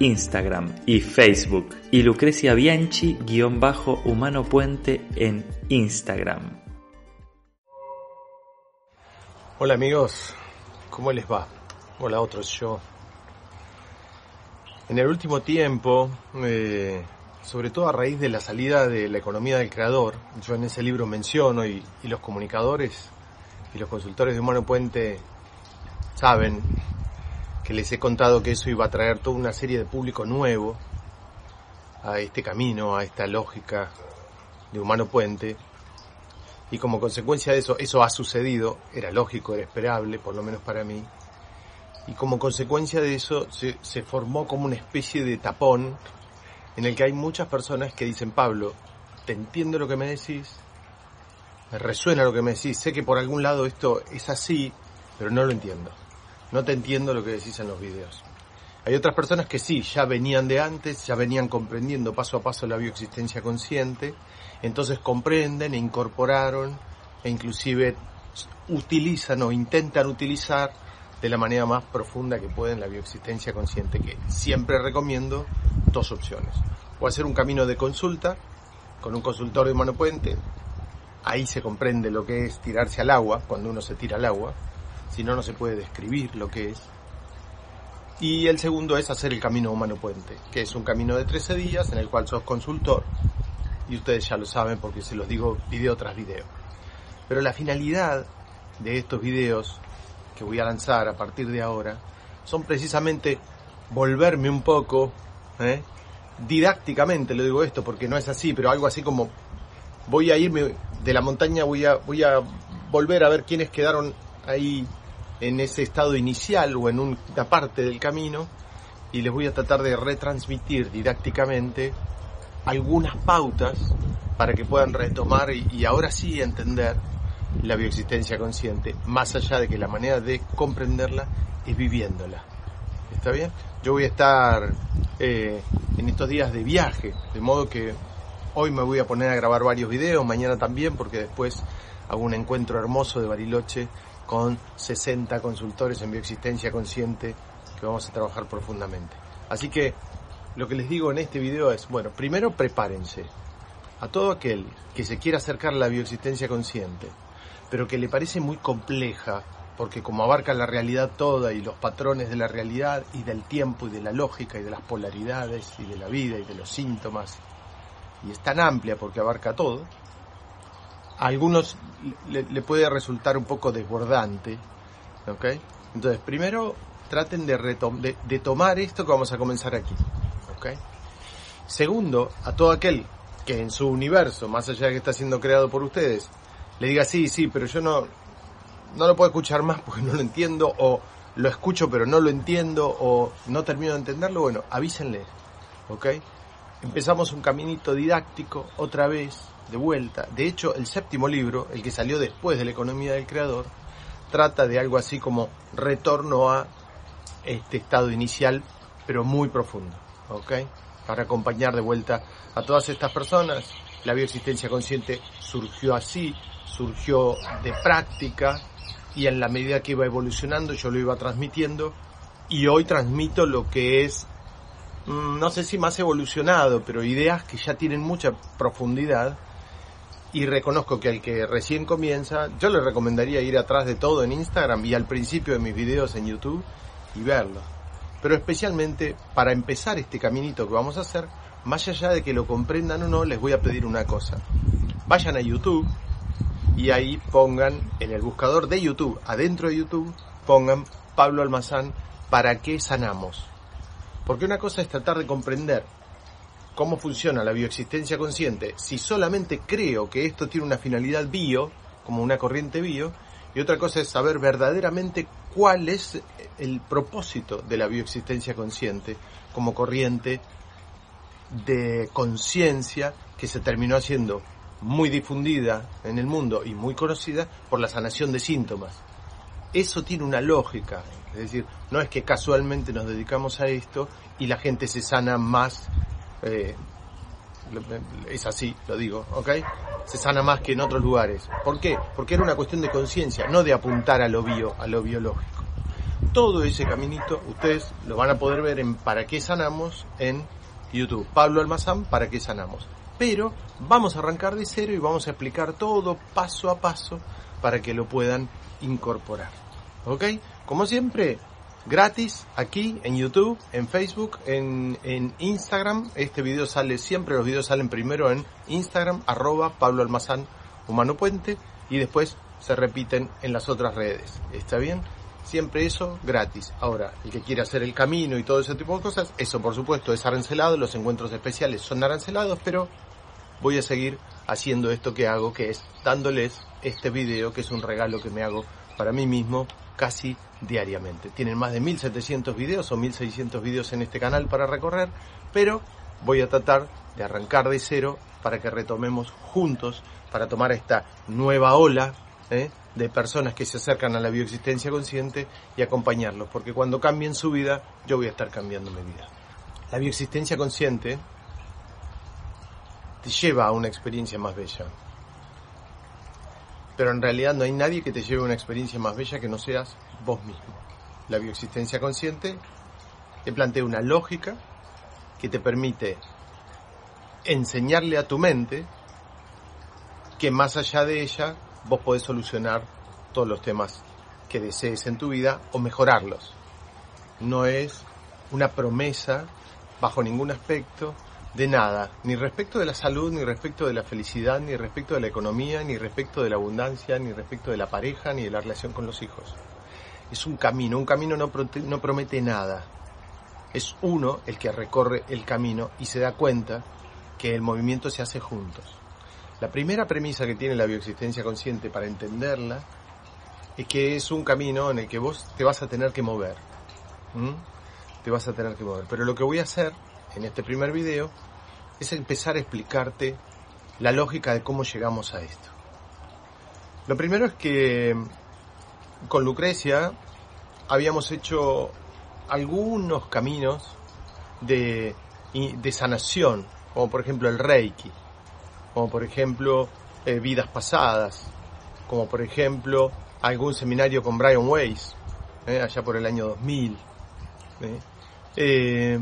Instagram y Facebook y Lucrecia Bianchi-Humano Puente en Instagram. Hola amigos, ¿cómo les va? Hola otros, yo. En el último tiempo, eh, sobre todo a raíz de la salida de la economía del creador, yo en ese libro menciono y, y los comunicadores y los consultores de Humano Puente saben que les he contado que eso iba a traer toda una serie de público nuevo a este camino, a esta lógica de Humano Puente, y como consecuencia de eso, eso ha sucedido, era lógico, era esperable, por lo menos para mí. Y como consecuencia de eso se, se, formó como una especie de tapón en el que hay muchas personas que dicen, Pablo, te entiendo lo que me decís, me resuena lo que me decís, sé que por algún lado esto es así, pero no lo entiendo. No te entiendo lo que decís en los videos. Hay otras personas que sí, ya venían de antes, ya venían comprendiendo paso a paso la bioexistencia consciente, entonces comprenden e incorporaron e inclusive utilizan o intentan utilizar de la manera más profunda que pueden la bioexistencia consciente, que siempre recomiendo dos opciones. O hacer un camino de consulta con un consultor de mano puente, ahí se comprende lo que es tirarse al agua, cuando uno se tira al agua, si no, no se puede describir lo que es. Y el segundo es hacer el camino humano puente, que es un camino de 13 días en el cual sos consultor, y ustedes ya lo saben porque se los digo video tras video. Pero la finalidad de estos videos que voy a lanzar a partir de ahora son precisamente volverme un poco, ¿eh? didácticamente lo digo esto porque no es así, pero algo así como voy a irme de la montaña, voy a, voy a volver a ver quiénes quedaron ahí en ese estado inicial o en una parte del camino y les voy a tratar de retransmitir didácticamente algunas pautas para que puedan retomar y, ahora sí entender la bioexistencia consciente, más allá de que la manera de comprenderla es viviéndola. ¿Está bien? Yo voy a estar eh, en estos días de viaje, de modo que hoy me voy a poner a grabar varios videos, mañana también, porque después hago un encuentro hermoso de Bariloche con 60 consultores en bioexistencia consciente que vamos a trabajar profundamente. Así que lo que les digo en este video es, bueno, primero prepárense. A todo aquel que se quiera acercar a la bioexistencia consciente, pero que le parece muy compleja, porque como abarca la realidad toda y los patrones de la realidad y del tiempo y de la lógica y de las polaridades y de la vida y de los síntomas, y es tan amplia porque abarca todo, algunos le, le puede resultar un poco desbordante, ¿ok? Entonces, primero traten de, de, de tomar esto que vamos a comenzar aquí. ¿ok? Segundo, a todo aquel que en su universo, más allá de que está siendo creado por ustedes, le diga sí, sí, pero yo no, no lo puedo escuchar más porque no lo entiendo, o lo escucho pero no lo entiendo, o no termino de entenderlo, bueno, avísenle, ¿ok? Empezamos un caminito didáctico otra vez, de vuelta. De hecho, el séptimo libro, el que salió después de la economía del creador, trata de algo así como retorno a este estado inicial, pero muy profundo. ¿ok? Para acompañar de vuelta a todas estas personas. La bioexistencia consciente surgió así, surgió de práctica y en la medida que iba evolucionando yo lo iba transmitiendo y hoy transmito lo que es, no sé si más evolucionado, pero ideas que ya tienen mucha profundidad y reconozco que al que recién comienza, yo le recomendaría ir atrás de todo en Instagram y al principio de mis videos en YouTube y verlo pero especialmente para empezar este caminito que vamos a hacer, más allá de que lo comprendan o no, les voy a pedir una cosa. Vayan a YouTube y ahí pongan en el buscador de YouTube, adentro de YouTube, pongan Pablo Almazán, ¿para qué sanamos? Porque una cosa es tratar de comprender cómo funciona la bioexistencia consciente si solamente creo que esto tiene una finalidad bio, como una corriente bio, y otra cosa es saber verdaderamente cuál es el propósito de la bioexistencia consciente como corriente de conciencia que se terminó haciendo muy difundida en el mundo y muy conocida por la sanación de síntomas. Eso tiene una lógica, es decir, no es que casualmente nos dedicamos a esto y la gente se sana más, eh, es así, lo digo, ¿ok? Se sana más que en otros lugares. ¿Por qué? Porque era una cuestión de conciencia, no de apuntar a lo bio, a lo biológico. Todo ese caminito ustedes lo van a poder ver en Para qué sanamos en YouTube. Pablo Almazán, ¿para qué sanamos? Pero vamos a arrancar de cero y vamos a explicar todo paso a paso para que lo puedan incorporar. ¿Ok? Como siempre, gratis aquí en YouTube, en Facebook, en, en, Instagram. Este video sale siempre, los videos salen primero en Instagram, arroba Pablo Almazán Humano Puente y después se repiten en las otras redes. ¿Está bien? Siempre eso gratis. Ahora, el que quiere hacer el camino y todo ese tipo de cosas, eso por supuesto es arancelado, los encuentros especiales son arancelados, pero voy a seguir haciendo esto que hago, que es dándoles este video, que es un regalo que me hago para mí mismo casi diariamente. Tienen más de 1700 videos o 1600 videos en este canal para recorrer, pero voy a tratar de arrancar de cero para que retomemos juntos, para tomar esta nueva ola ¿eh? de personas que se acercan a la bioexistencia consciente y acompañarlos, porque cuando cambien su vida, yo voy a estar cambiando mi vida. La bioexistencia consciente te lleva a una experiencia más bella. Pero en realidad no hay nadie que te lleve una experiencia más bella que no seas vos mismo. La bioexistencia consciente te plantea una lógica que te permite enseñarle a tu mente que más allá de ella vos podés solucionar todos los temas que desees en tu vida o mejorarlos. No es una promesa bajo ningún aspecto de nada, ni respecto de la salud, ni respecto de la felicidad, ni respecto de la economía, ni respecto de la abundancia, ni respecto de la pareja, ni de la relación con los hijos. Es un camino, un camino no, no promete nada. Es uno el que recorre el camino y se da cuenta que el movimiento se hace juntos. La primera premisa que tiene la bioexistencia consciente para entenderla es que es un camino en el que vos te vas a tener que mover. Te vas a tener que mover. Pero lo que voy a hacer en este primer video es empezar a explicarte la lógica de cómo llegamos a esto. Lo primero es que con Lucrecia habíamos hecho algunos caminos de, de sanación, como por ejemplo el Reiki como por ejemplo eh, vidas pasadas, como por ejemplo algún seminario con Brian Weiss, eh, allá por el año 2000. Eh,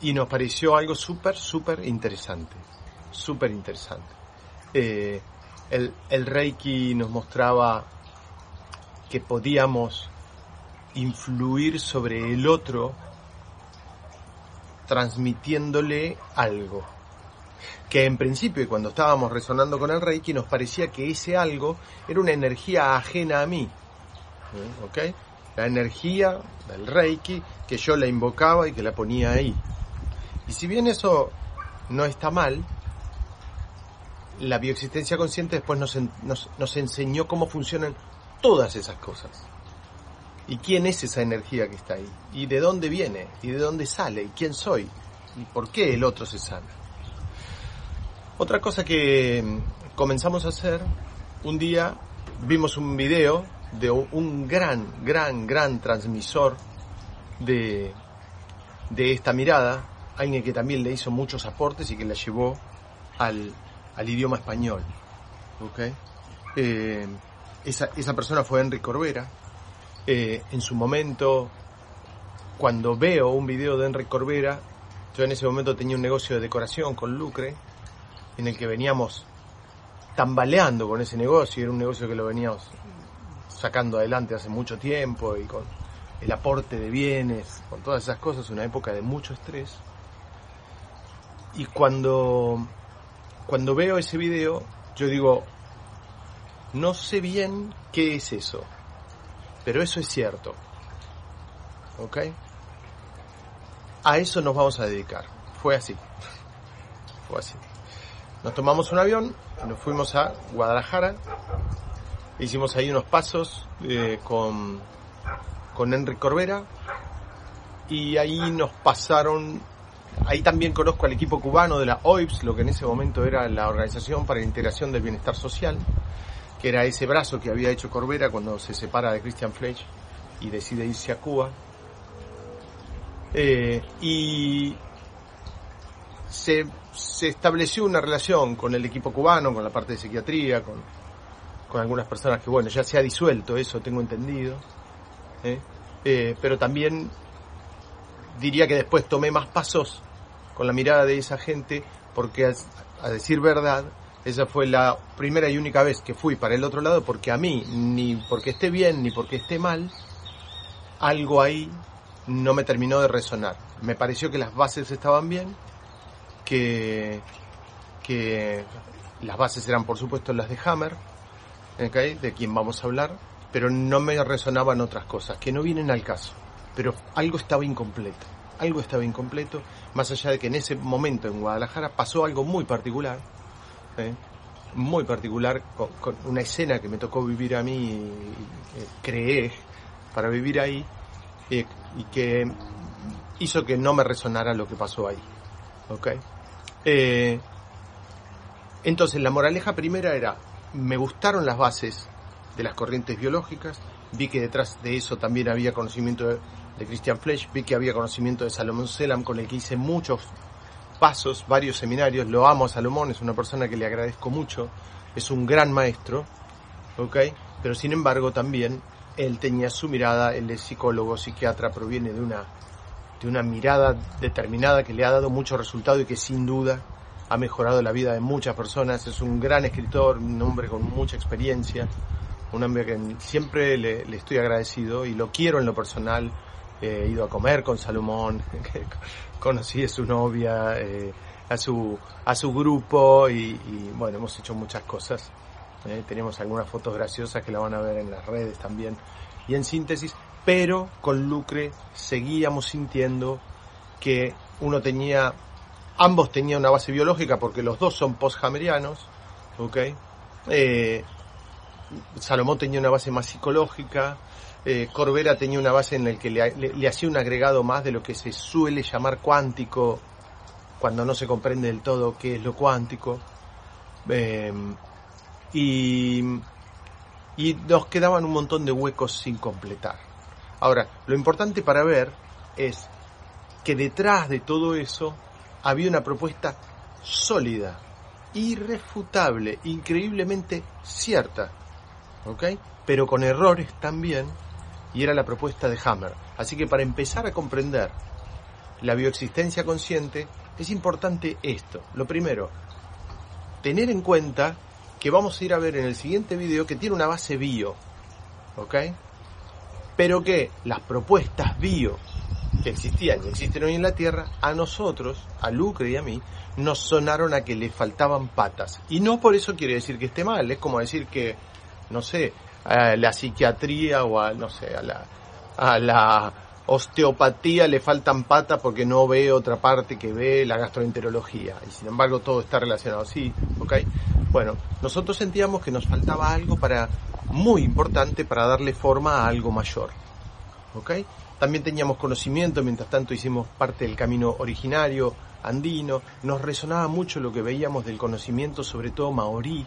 y nos pareció algo súper, súper interesante, súper interesante. el, el Reiki nos mostraba que podíamos influir sobre el otro transmitiéndole algo que en principio cuando estábamos resonando con el Reiki nos parecía que ese algo era una energía ajena a mí. ¿Mm? ¿Ok? La energía del Reiki que yo la invocaba y que la ponía ahí. Y si bien eso no está mal, la bioexistencia consciente después nos, nos, nos enseñó cómo funcionan todas esas cosas. ¿Y quién es esa energía que está ahí? ¿Y de dónde viene? ¿Y de dónde sale? ¿Y quién soy? ¿Y por qué el otro se sana? Otra cosa que comenzamos a hacer, un día vimos un video de un gran, gran, gran transmisor de, de esta mirada, alguien que también le hizo muchos aportes y que la llevó al, al idioma español. ¿okay? Eh, esa, esa, persona fue Enrique Corbera. Eh, en su momento, cuando veo un video de Enrique Corbera, yo en ese momento tenía un negocio de decoración con Lucre, en el que veníamos tambaleando con ese negocio, era un negocio que lo veníamos sacando adelante hace mucho tiempo y con el aporte de bienes, con todas esas cosas, una época de mucho estrés. Y cuando, cuando veo ese video, yo digo, no sé bien qué es eso, pero eso es cierto. ¿Ok? A eso nos vamos a dedicar. Fue así. Fue así. Nos tomamos un avión, nos fuimos a Guadalajara, hicimos ahí unos pasos eh, con, con Enrique Corbera y ahí nos pasaron, ahí también conozco al equipo cubano de la OIPS, lo que en ese momento era la Organización para la Integración del Bienestar Social, que era ese brazo que había hecho Corbera cuando se separa de Christian Fletch y decide irse a Cuba. Eh, y se, se, estableció una relación con el equipo cubano, con la parte de psiquiatría, con, con algunas personas que, bueno, ya se ha disuelto eso, tengo entendido. ¿eh? Eh, pero también diría que después tomé más pasos con la mirada de esa gente, porque a, decir verdad, esa fue la primera y única vez que fui para el otro lado, porque a mí, ni porque esté bien, ni porque esté mal, algo ahí no me terminó de resonar. Me pareció que las bases estaban bien, que, que las bases eran por supuesto las de Hammer, de quien vamos a hablar, pero no me resonaban otras cosas, que no vienen al caso. Pero algo estaba incompleto, algo estaba incompleto, más allá de que en ese momento en Guadalajara pasó algo muy particular, ¿eh? muy particular, con, una escena que me tocó vivir a mí, eh, creé para vivir ahí, eh, y que hizo que no me resonara lo que pasó ahí. ¿Ok? Eh, entonces, la moraleja primera era, me gustaron las bases de las corrientes biológicas, vi que detrás de eso también había conocimiento de, de Christian Flesch, vi que había conocimiento de Salomón Selam, con el que hice muchos pasos, varios seminarios, lo amo a Salomón, es una persona que le agradezco mucho, es un gran maestro, ¿ok? Pero sin embargo también él tenía su mirada, él es psicólogo, psiquiatra, proviene de una, de una mirada determinada que le ha dado mucho resultado y que sin duda ha mejorado la vida de muchas personas. Es un gran escritor, un hombre con mucha experiencia, un hombre que siempre le, le estoy agradecido y lo quiero en lo personal. He ido a comer con Salomón, conocí a su novia, eh, a su a su grupo y, y, bueno, hemos hecho muchas cosas. Eh, tenemos algunas fotos graciosas que la van a ver en las redes también. Y en síntesis, pero con Lucre seguíamos sintiendo que uno tenía, ambos tenían una base biológica porque los dos son post-hamerianos, ¿ok? Eh, Salomón tenía una base más psicológica, eh, Corbera tenía una base en la que le, le, hacía un agregado más de lo que se suele llamar cuántico, cuando no se comprende del todo qué es lo cuántico. Eh, y, y nos quedaban un montón de huecos sin completar. Ahora, lo importante para ver es que detrás de todo eso había una propuesta sólida, irrefutable, increíblemente cierta, ¿ok? Pero con errores también, y era la propuesta de Hammer. Así que para empezar a comprender la bioexistencia consciente, es importante esto. Lo primero, tener en cuenta que vamos a ir a ver en el siguiente video que tiene una base bio, ¿ok? Pero que las propuestas bio que existían y existen hoy en la Tierra, a nosotros, a Lucre y a mí, nos sonaron a que le faltaban patas. Y no por eso quiere decir que esté mal, es como decir que, no sé, a la psiquiatría o a, no sé, a la, osteopatía le faltan patas porque no ve otra parte que ve la gastroenterología. Y sin embargo todo está relacionado así, ¿ok? Bueno, nosotros sentíamos que nos faltaba algo para, muy importante para darle forma a algo mayor, ¿ok? También teníamos conocimiento, mientras tanto hicimos parte del camino originario, andino, nos resonaba mucho lo que veíamos del conocimiento, sobre todo maorí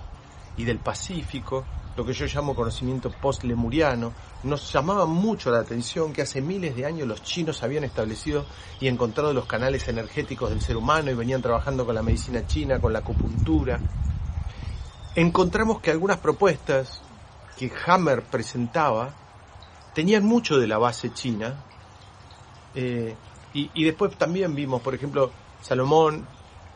y del Pacífico, lo que yo llamo conocimiento post-lemuriano, nos llamaba mucho la atención que hace miles de años los chinos habían establecido y encontrado los canales energéticos del ser humano y venían trabajando con la medicina china, con la acupuntura. Encontramos que algunas propuestas que Hammer presentaba tenían mucho de la base china eh, y, después también vimos, por ejemplo, Salomón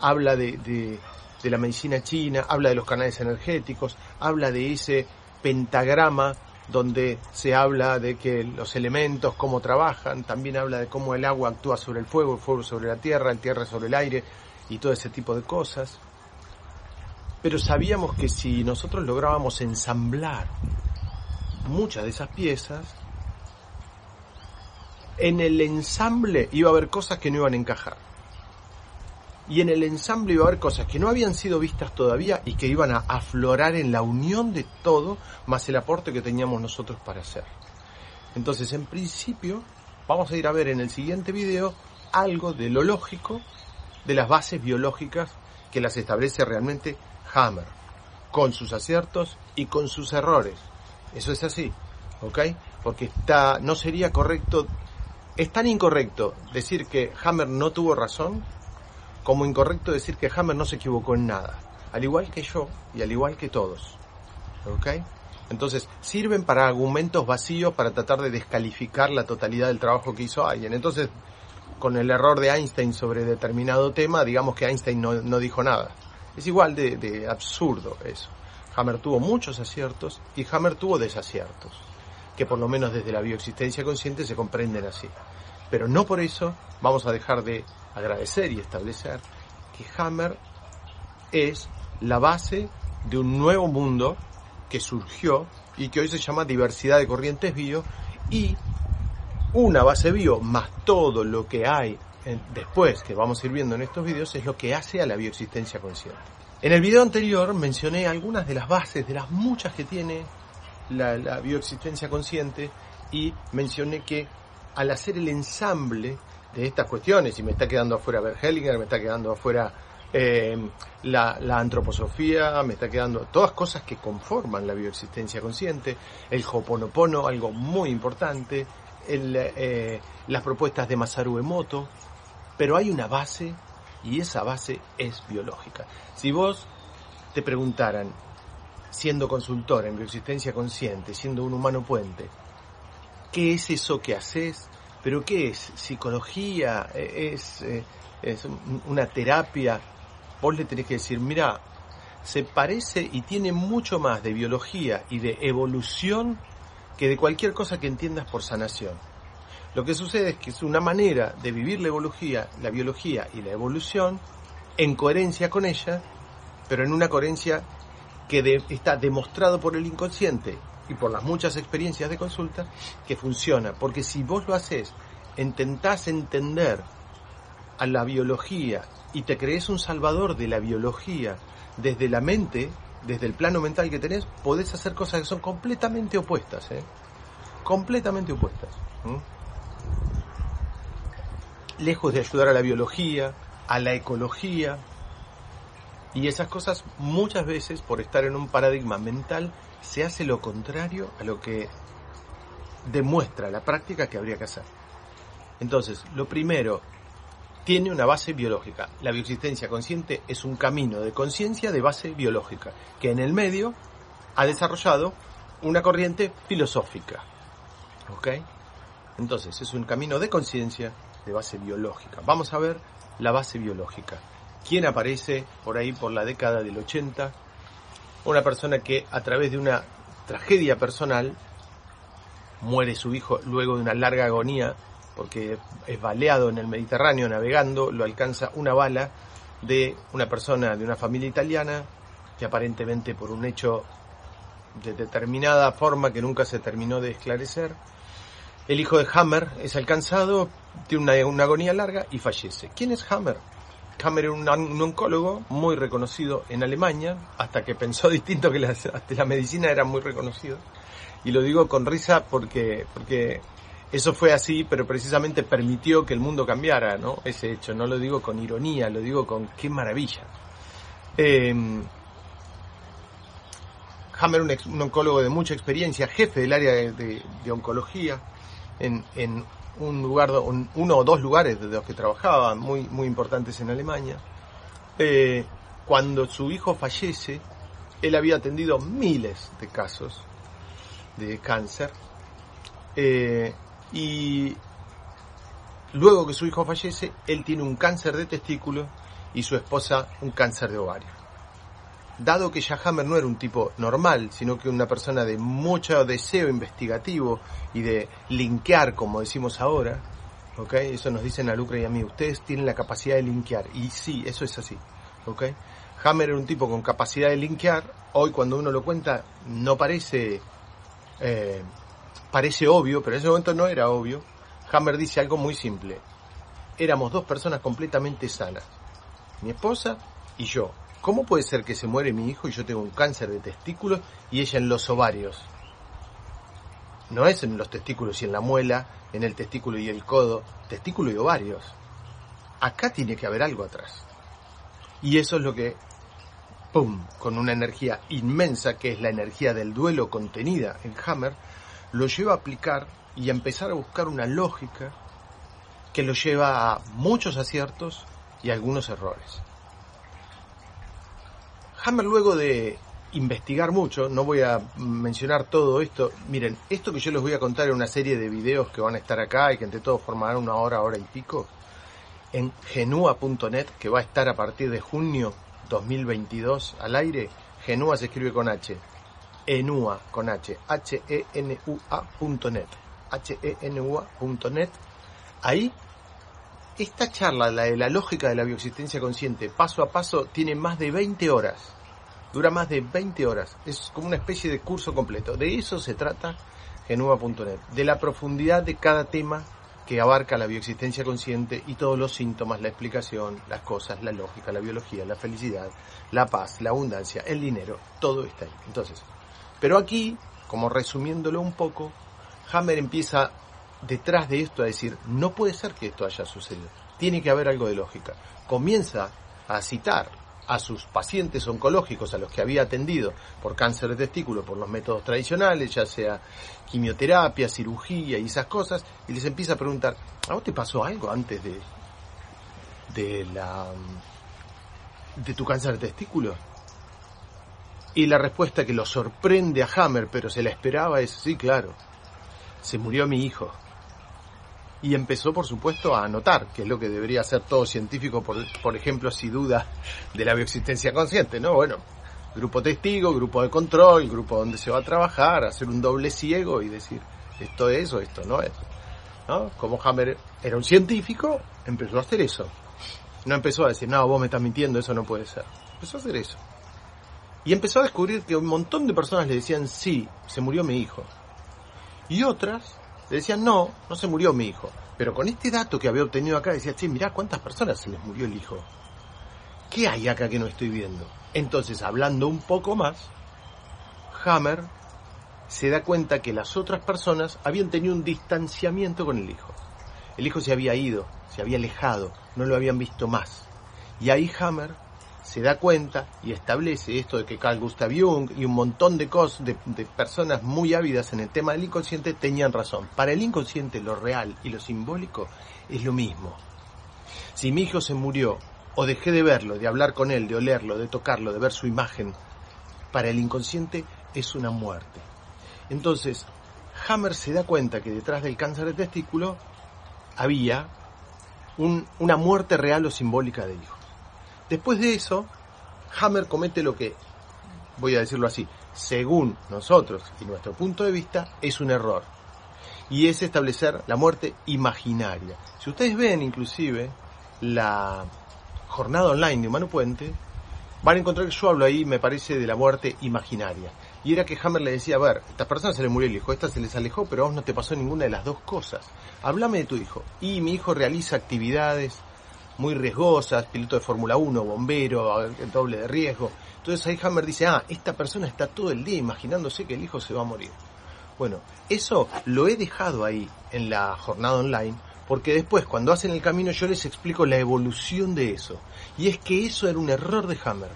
habla de, de la medicina china, habla de los canales energéticos, habla de ese pentagrama donde se habla de que los elementos, cómo trabajan, también habla de cómo el agua actúa sobre el fuego, el fuego sobre la tierra, el tierra sobre el aire, y todo ese tipo de cosas. Pero sabíamos que si nosotros lográbamos ensamblar muchas de esas piezas, en el ensamble iba a haber cosas que no iban a encajar. Y en el ensamble iba a haber cosas que no habían sido vistas todavía y que iban a aflorar en la unión de todo, más el aporte que teníamos nosotros para hacer. Entonces, en principio, vamos a ir a ver en el siguiente video algo de lo lógico, de las bases biológicas que las establece realmente Hammer, con sus aciertos y con sus errores. Eso es así, ¿ok? Porque está, no sería correcto, es tan incorrecto decir que Hammer no tuvo razón como incorrecto decir que Hammer no se equivocó en nada, al igual que yo y al igual que todos, ¿ok? Entonces, sirven para argumentos vacíos para tratar de descalificar la totalidad del trabajo que hizo alguien. Entonces, con el error de Einstein sobre determinado tema, digamos que Einstein no, no dijo nada. Es igual de, absurdo eso. Hammer tuvo muchos aciertos y Hammer tuvo desaciertos, que por lo menos desde la bioexistencia consciente se comprenden así. Pero no por eso vamos a dejar de agradecer y establecer que Hammer es la base de un nuevo mundo que surgió y que hoy se llama diversidad de corrientes bio y una base bio más todo lo que hay después, que vamos a ir viendo en estos vídeos, es lo que hace a la bioexistencia consciente. En el video anterior mencioné algunas de las bases, de las muchas que tiene la, la bioexistencia consciente, y mencioné que al hacer el ensamble de estas cuestiones, y me está quedando afuera Bert Hellinger, me está quedando afuera eh, la, antroposofía, me está quedando todas cosas que conforman la bioexistencia consciente, el Hoponopono, algo muy importante, eh, las propuestas de Masaru Emoto, pero hay una base y esa base es biológica. Si vos te preguntaran, siendo consultor en bioexistencia consciente, siendo un humano puente, ¿qué es eso que haces? ¿Pero qué es? ¿Psicología? ¿Es, eh, es una terapia? Vos le tenés que decir, mira, se parece y tiene mucho más de biología y de evolución que de cualquier cosa que entiendas por sanación. Lo que sucede es que es una manera de vivir la ecología, la biología y la evolución en coherencia con ella, pero en una coherencia que está demostrado por el inconsciente y por las muchas experiencias de consulta que funciona. Porque si vos lo haces, intentás entender a la biología y te crees un salvador de la biología desde la mente, desde el plano mental que tenés, podés hacer cosas que son completamente opuestas, ¿eh? completamente opuestas lejos de ayudar a la biología, a la ecología. Y esas cosas muchas veces, por estar en un paradigma mental, se hace lo contrario a lo que demuestra la práctica que habría que hacer. Entonces, lo primero, tiene una base biológica. La bioexistencia consciente es un camino de conciencia de base biológica, que en el medio ha desarrollado una corriente filosófica. ¿Ok? Entonces, es un camino de conciencia de base biológica. Vamos a ver la base biológica. ¿Quién aparece por ahí por la década del 80? Una persona que a través de una tragedia personal muere su hijo luego de una larga agonía porque es baleado en el Mediterráneo navegando, lo alcanza una bala de una persona de una familia italiana que aparentemente por un hecho de determinada forma que nunca se terminó de esclarecer, el hijo de Hammer es alcanzado, tiene una, agonía larga y fallece. ¿Quién es Hammer? Hammer era un, oncólogo muy reconocido en Alemania, hasta que pensó distinto que la, medicina era muy reconocido. Y lo digo con risa porque, porque eso fue así, pero precisamente permitió que el mundo cambiara, ¿no? Ese hecho. No lo digo con ironía, lo digo con qué maravilla. Em, Hammer, un, un, oncólogo de mucha experiencia, jefe del área de oncología, en, un lugar, uno o dos lugares de los que trabajaba, muy, muy importantes en Alemania. Eh, cuando su hijo fallece, él había atendido miles de casos de cáncer. Eh, y luego que su hijo fallece, él tiene un cáncer de testículo y su esposa un cáncer de ovario dado que Hammer no era un tipo normal, sino que una persona de mucho deseo investigativo y de linkear, como decimos ahora, ¿ok? Eso nos dicen a Lucre y a mí, ustedes tienen la capacidad de linkear, y sí, eso es así, ¿ok? Hammer era un tipo con capacidad de linkear, hoy cuando uno lo cuenta no parece, eh, parece obvio, pero en ese momento no era obvio. Hammer dice algo muy simple, éramos dos personas completamente sanas, mi esposa y yo. ¿Cómo puede ser que se muere mi hijo y yo tengo un cáncer de testículos y ella en los ovarios? No es en los testículos y en la muela, en el testículo y el codo, testículo y ovarios. Acá tiene que haber algo atrás. Y eso es lo que, ¡pum!, con una energía inmensa, que es la energía del duelo contenida en Hammer, lo lleva a aplicar y a empezar a buscar una lógica que lo lleva a muchos aciertos y algunos errores. Hammer luego de investigar mucho, no voy a mencionar todo esto, miren, esto que yo les voy a contar en una serie de videos que van a estar acá y que entre todos formarán una hora, hora y pico, en genua.net, que va a estar a partir de junio 2022 al aire, Genua se escribe con H, Enua con H, H-E-N-U-A.net, H-E-N-U-A.net, ahí esta charla, la de la lógica de la bioexistencia consciente, paso a paso, tiene más de 20 horas. Dura más de 20 horas. Es como una especie de curso completo. De eso se trata Genua.net. De la profundidad de cada tema que abarca la bioexistencia consciente y todos los síntomas, la explicación, las cosas, la lógica, la biología, la felicidad, la paz, la abundancia, el dinero, todo está ahí. Entonces, pero aquí, como resumiéndolo un poco, Hammer empieza detrás de esto a decir, no puede ser que esto haya sucedido, tiene que haber algo de lógica. Comienza a citar a sus pacientes oncológicos a los que había atendido por cáncer de testículo por los métodos tradicionales, ya sea quimioterapia, cirugía y esas cosas, y les empieza a preguntar, ¿a vos te pasó algo antes de, de la de tu cáncer de testículo? Y la respuesta que lo sorprende a Hammer, pero se la esperaba, es sí, claro. Se murió mi hijo y empezó, por supuesto, a anotar, que es lo que debería hacer todo científico, por, por ejemplo, si duda de la bioexistencia consciente, ¿no? Bueno, grupo testigo, grupo de control, grupo donde se va a trabajar, hacer un doble ciego y decir, esto es o esto no es. ¿No? Como Hammer era un científico, empezó a hacer eso. No empezó a decir, no, vos me estás mintiendo, eso no puede ser. Empezó a hacer eso. Y empezó a descubrir que un montón de personas le decían, sí, se murió mi hijo. Y otras le decían, no, no se murió mi hijo. Pero con este dato que había obtenido acá, decía, che, mirá cuántas personas se les murió el hijo. ¿Qué hay acá que no estoy viendo? Entonces, hablando un poco más, Hammer se da cuenta que las otras personas habían tenido un distanciamiento con el hijo. El hijo se había ido, se había alejado, no lo habían visto más. Y ahí Hammer se da cuenta y establece esto de que Carl Gustav Jung y un montón de cosas, de, personas muy ávidas en el tema del inconsciente tenían razón. Para el inconsciente lo real y lo simbólico es lo mismo. Si mi hijo se murió o dejé de verlo, de hablar con él, de olerlo, de tocarlo, de ver su imagen, para el inconsciente es una muerte. Entonces, Hammer se da cuenta que detrás del cáncer de testículo había un, una muerte real o simbólica del hijo. Después de eso, Hammer comete lo que, voy a decirlo así, según nosotros y nuestro punto de vista, es un error. Y es establecer la muerte imaginaria. Si ustedes ven inclusive la jornada online de Humano Puente, van a encontrar que yo hablo ahí, me parece, de la muerte imaginaria. Y era que Hammer le decía, a ver, a estas personas se les murió el hijo, esta se les alejó, pero a vos no te pasó ninguna de las dos cosas. Háblame de tu hijo. Y mi hijo realiza actividades muy riesgosas, piloto de Fórmula 1, bombero, doble de riesgo. Entonces ahí Hammer dice, ah, esta persona está todo el día imaginándose que el hijo se va a morir. Bueno, eso lo he dejado ahí en la jornada online, porque después cuando hacen el camino yo les explico la evolución de eso. Y es que eso era un error de Hammer.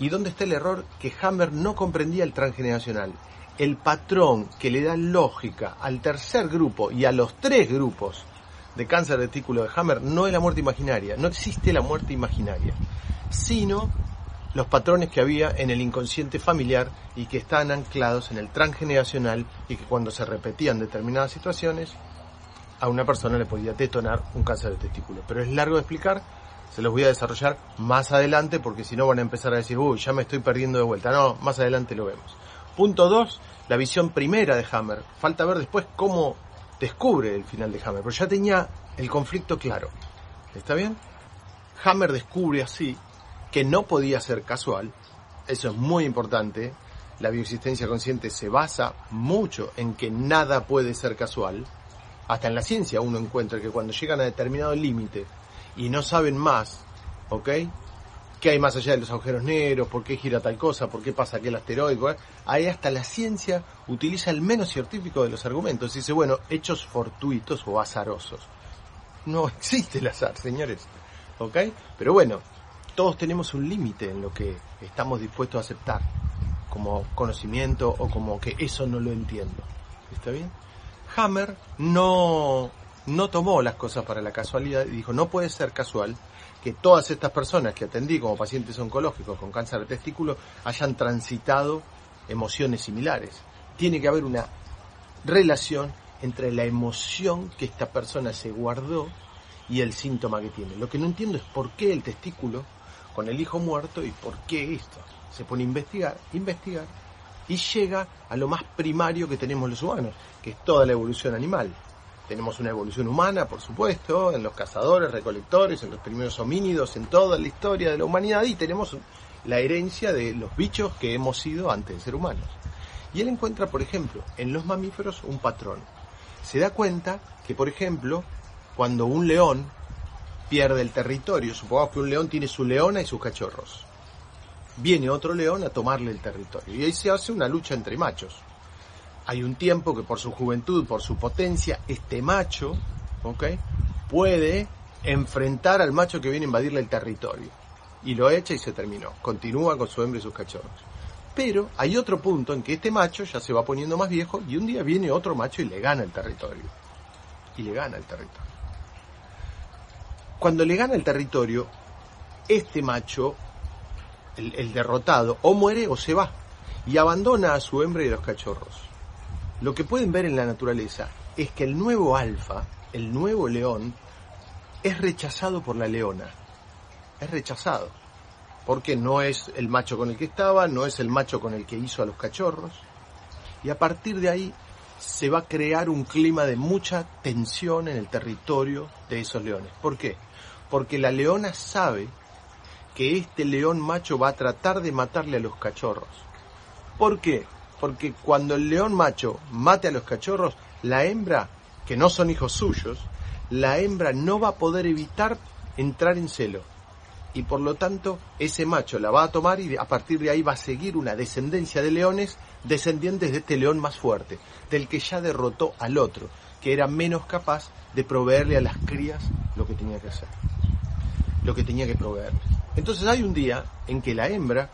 ¿Y dónde está el error? Que Hammer no comprendía el transgeneracional. El patrón que le da lógica al tercer grupo y a los tres grupos de cáncer de testículo de Hammer no es la muerte imaginaria, no existe la muerte imaginaria, sino los patrones que había en el inconsciente familiar y que están anclados en el transgeneracional y que cuando se repetían determinadas situaciones, a una persona le podía detonar un cáncer de testículo. Pero es largo de explicar, se los voy a desarrollar más adelante porque si no van a empezar a decir, uy, ya me estoy perdiendo de vuelta. No, más adelante lo vemos. Punto 2, la visión primera de Hammer. Falta ver después cómo descubre el final de Hammer, pero ya tenía el conflicto claro. ¿Está bien? Hammer descubre así que no podía ser casual. Eso es muy importante. La bioexistencia consciente se basa mucho en que nada puede ser casual. Hasta en la ciencia uno encuentra que cuando llegan a determinado límite y no saben más, ¿ok? ¿Qué hay más allá de los agujeros negros? ¿Por qué gira tal cosa? ¿Por qué pasa aquel asteroide? Ahí hasta la ciencia utiliza el menos científico de los argumentos. Dice, bueno, hechos fortuitos o azarosos. No existe el azar, señores. ¿Ok? Pero bueno, todos tenemos un límite en lo que estamos dispuestos a aceptar. Como conocimiento o como que eso no lo entiendo. ¿Está bien? Hammer no, no tomó las cosas para la casualidad y dijo, no puede ser casual que todas estas personas que atendí como pacientes oncológicos con cáncer de testículo hayan transitado emociones similares. Tiene que haber una relación entre la emoción que esta persona se guardó y el síntoma que tiene. Lo que no entiendo es por qué el testículo con el hijo muerto y por qué esto. Se pone a investigar, investigar y llega a lo más primario que tenemos los humanos, que es toda la evolución animal. Tenemos una evolución humana, por supuesto, en los cazadores, recolectores, en los primeros homínidos, en toda la historia de la humanidad y tenemos la herencia de los bichos que hemos sido antes de ser humanos. Y él encuentra, por ejemplo, en los mamíferos un patrón. Se da cuenta que, por ejemplo, cuando un león pierde el territorio, supongamos que un león tiene su leona y sus cachorros, viene otro león a tomarle el territorio y ahí se hace una lucha entre machos hay un tiempo que por su juventud, por su potencia, este macho, ¿ok? Puede enfrentar al macho que viene a invadirle el territorio. Y lo echa y se terminó. Continúa con su hembra y sus cachorros. Pero hay otro punto en que este macho ya se va poniendo más viejo y un día viene otro macho y le gana el territorio. Y le gana el territorio. Cuando le gana el territorio, este macho, el, el derrotado, o muere o se va. Y abandona a su hembra y a los cachorros lo que pueden ver en la naturaleza es que el nuevo alfa, el nuevo león, es rechazado por la leona. Es rechazado. Porque no es el macho con el que estaba, no es el macho con el que hizo a los cachorros. Y a partir de ahí se va a crear un clima de mucha tensión en el territorio de esos leones. ¿Por qué? Porque la leona sabe que este león macho va a tratar de matarle a los cachorros. ¿Por qué? Porque cuando el león macho mate a los cachorros, la hembra, que no son hijos suyos, la hembra no va a poder evitar entrar en celo. Y por lo tanto, ese macho la va a tomar y a partir de ahí va a seguir una descendencia de leones descendientes de este león más fuerte, del que ya derrotó al otro, que era menos capaz de proveerle a las crías lo que tenía que hacer, lo que tenía que proveerles. Entonces hay un día en que la hembra,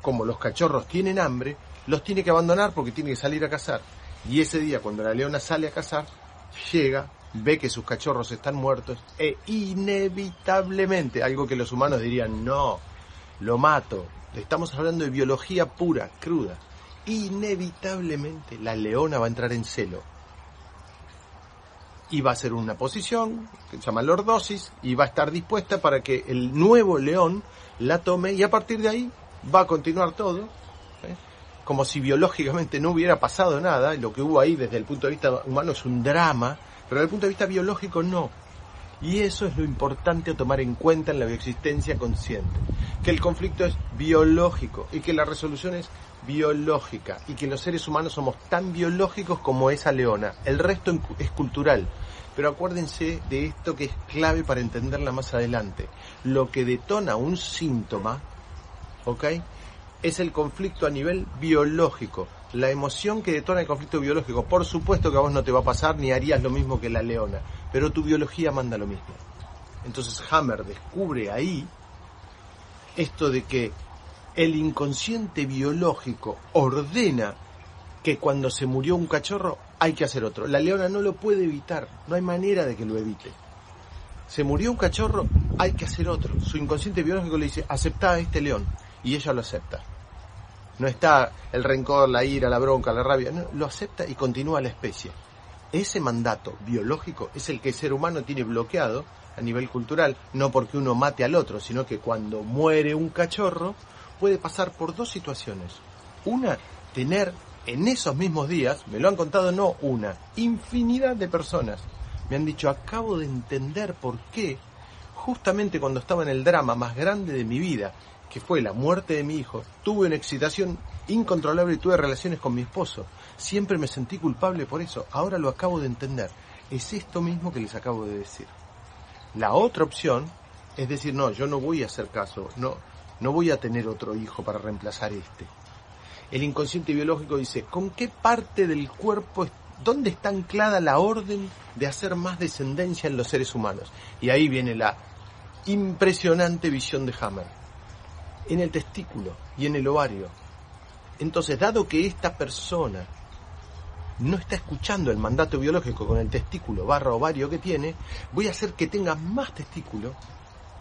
como los cachorros tienen hambre, los tiene que abandonar porque tiene que salir a cazar. Y ese día, cuando la leona sale a cazar, llega, ve que sus cachorros están muertos e inevitablemente, algo que los humanos dirían, no, lo mato. Estamos hablando de biología pura, cruda. Inevitablemente la leona va a entrar en celo. Y va a hacer una posición que se llama lordosis y va a estar dispuesta para que el nuevo león la tome y a partir de ahí va a continuar todo como si biológicamente no hubiera pasado nada, lo que hubo ahí desde el punto de vista humano es un drama, pero desde el punto de vista biológico no. Y eso es lo importante a tomar en cuenta en la bioexistencia consciente, que el conflicto es biológico y que la resolución es biológica y que los seres humanos somos tan biológicos como esa leona, el resto es cultural. Pero acuérdense de esto que es clave para entenderla más adelante. Lo que detona un síntoma, ¿ok? Es el conflicto a nivel biológico, la emoción que detona el conflicto biológico. Por supuesto que a vos no te va a pasar ni harías lo mismo que la leona, pero tu biología manda lo mismo. Entonces Hammer descubre ahí esto de que el inconsciente biológico ordena que cuando se murió un cachorro hay que hacer otro. La leona no lo puede evitar, no hay manera de que lo evite. Se murió un cachorro, hay que hacer otro. Su inconsciente biológico le dice, acepta a este león y ella lo acepta. No está el rencor, la ira, la bronca, la rabia, no, lo acepta y continúa la especie. Ese mandato biológico es el que el ser humano tiene bloqueado a nivel cultural, no porque uno mate al otro, sino que cuando muere un cachorro puede pasar por dos situaciones. Una, tener en esos mismos días, me lo han contado no una, infinidad de personas, me han dicho, acabo de entender por qué, justamente cuando estaba en el drama más grande de mi vida, que fue la muerte de mi hijo, tuve una excitación incontrolable y tuve relaciones con mi esposo. Siempre me sentí culpable por eso. Ahora lo acabo de entender. Es esto mismo que les acabo de decir. La otra opción es decir, no, yo no voy a hacer caso, no, no voy a tener otro hijo para reemplazar este. El inconsciente biológico dice, ¿con qué parte del cuerpo, dónde está anclada la orden de hacer más descendencia en los seres humanos? Y ahí viene la impresionante visión de Hammer. En el testículo y en el ovario. Entonces, dado que esta persona no está escuchando el mandato biológico con el testículo barra ovario que tiene, voy a hacer que tenga más testículo,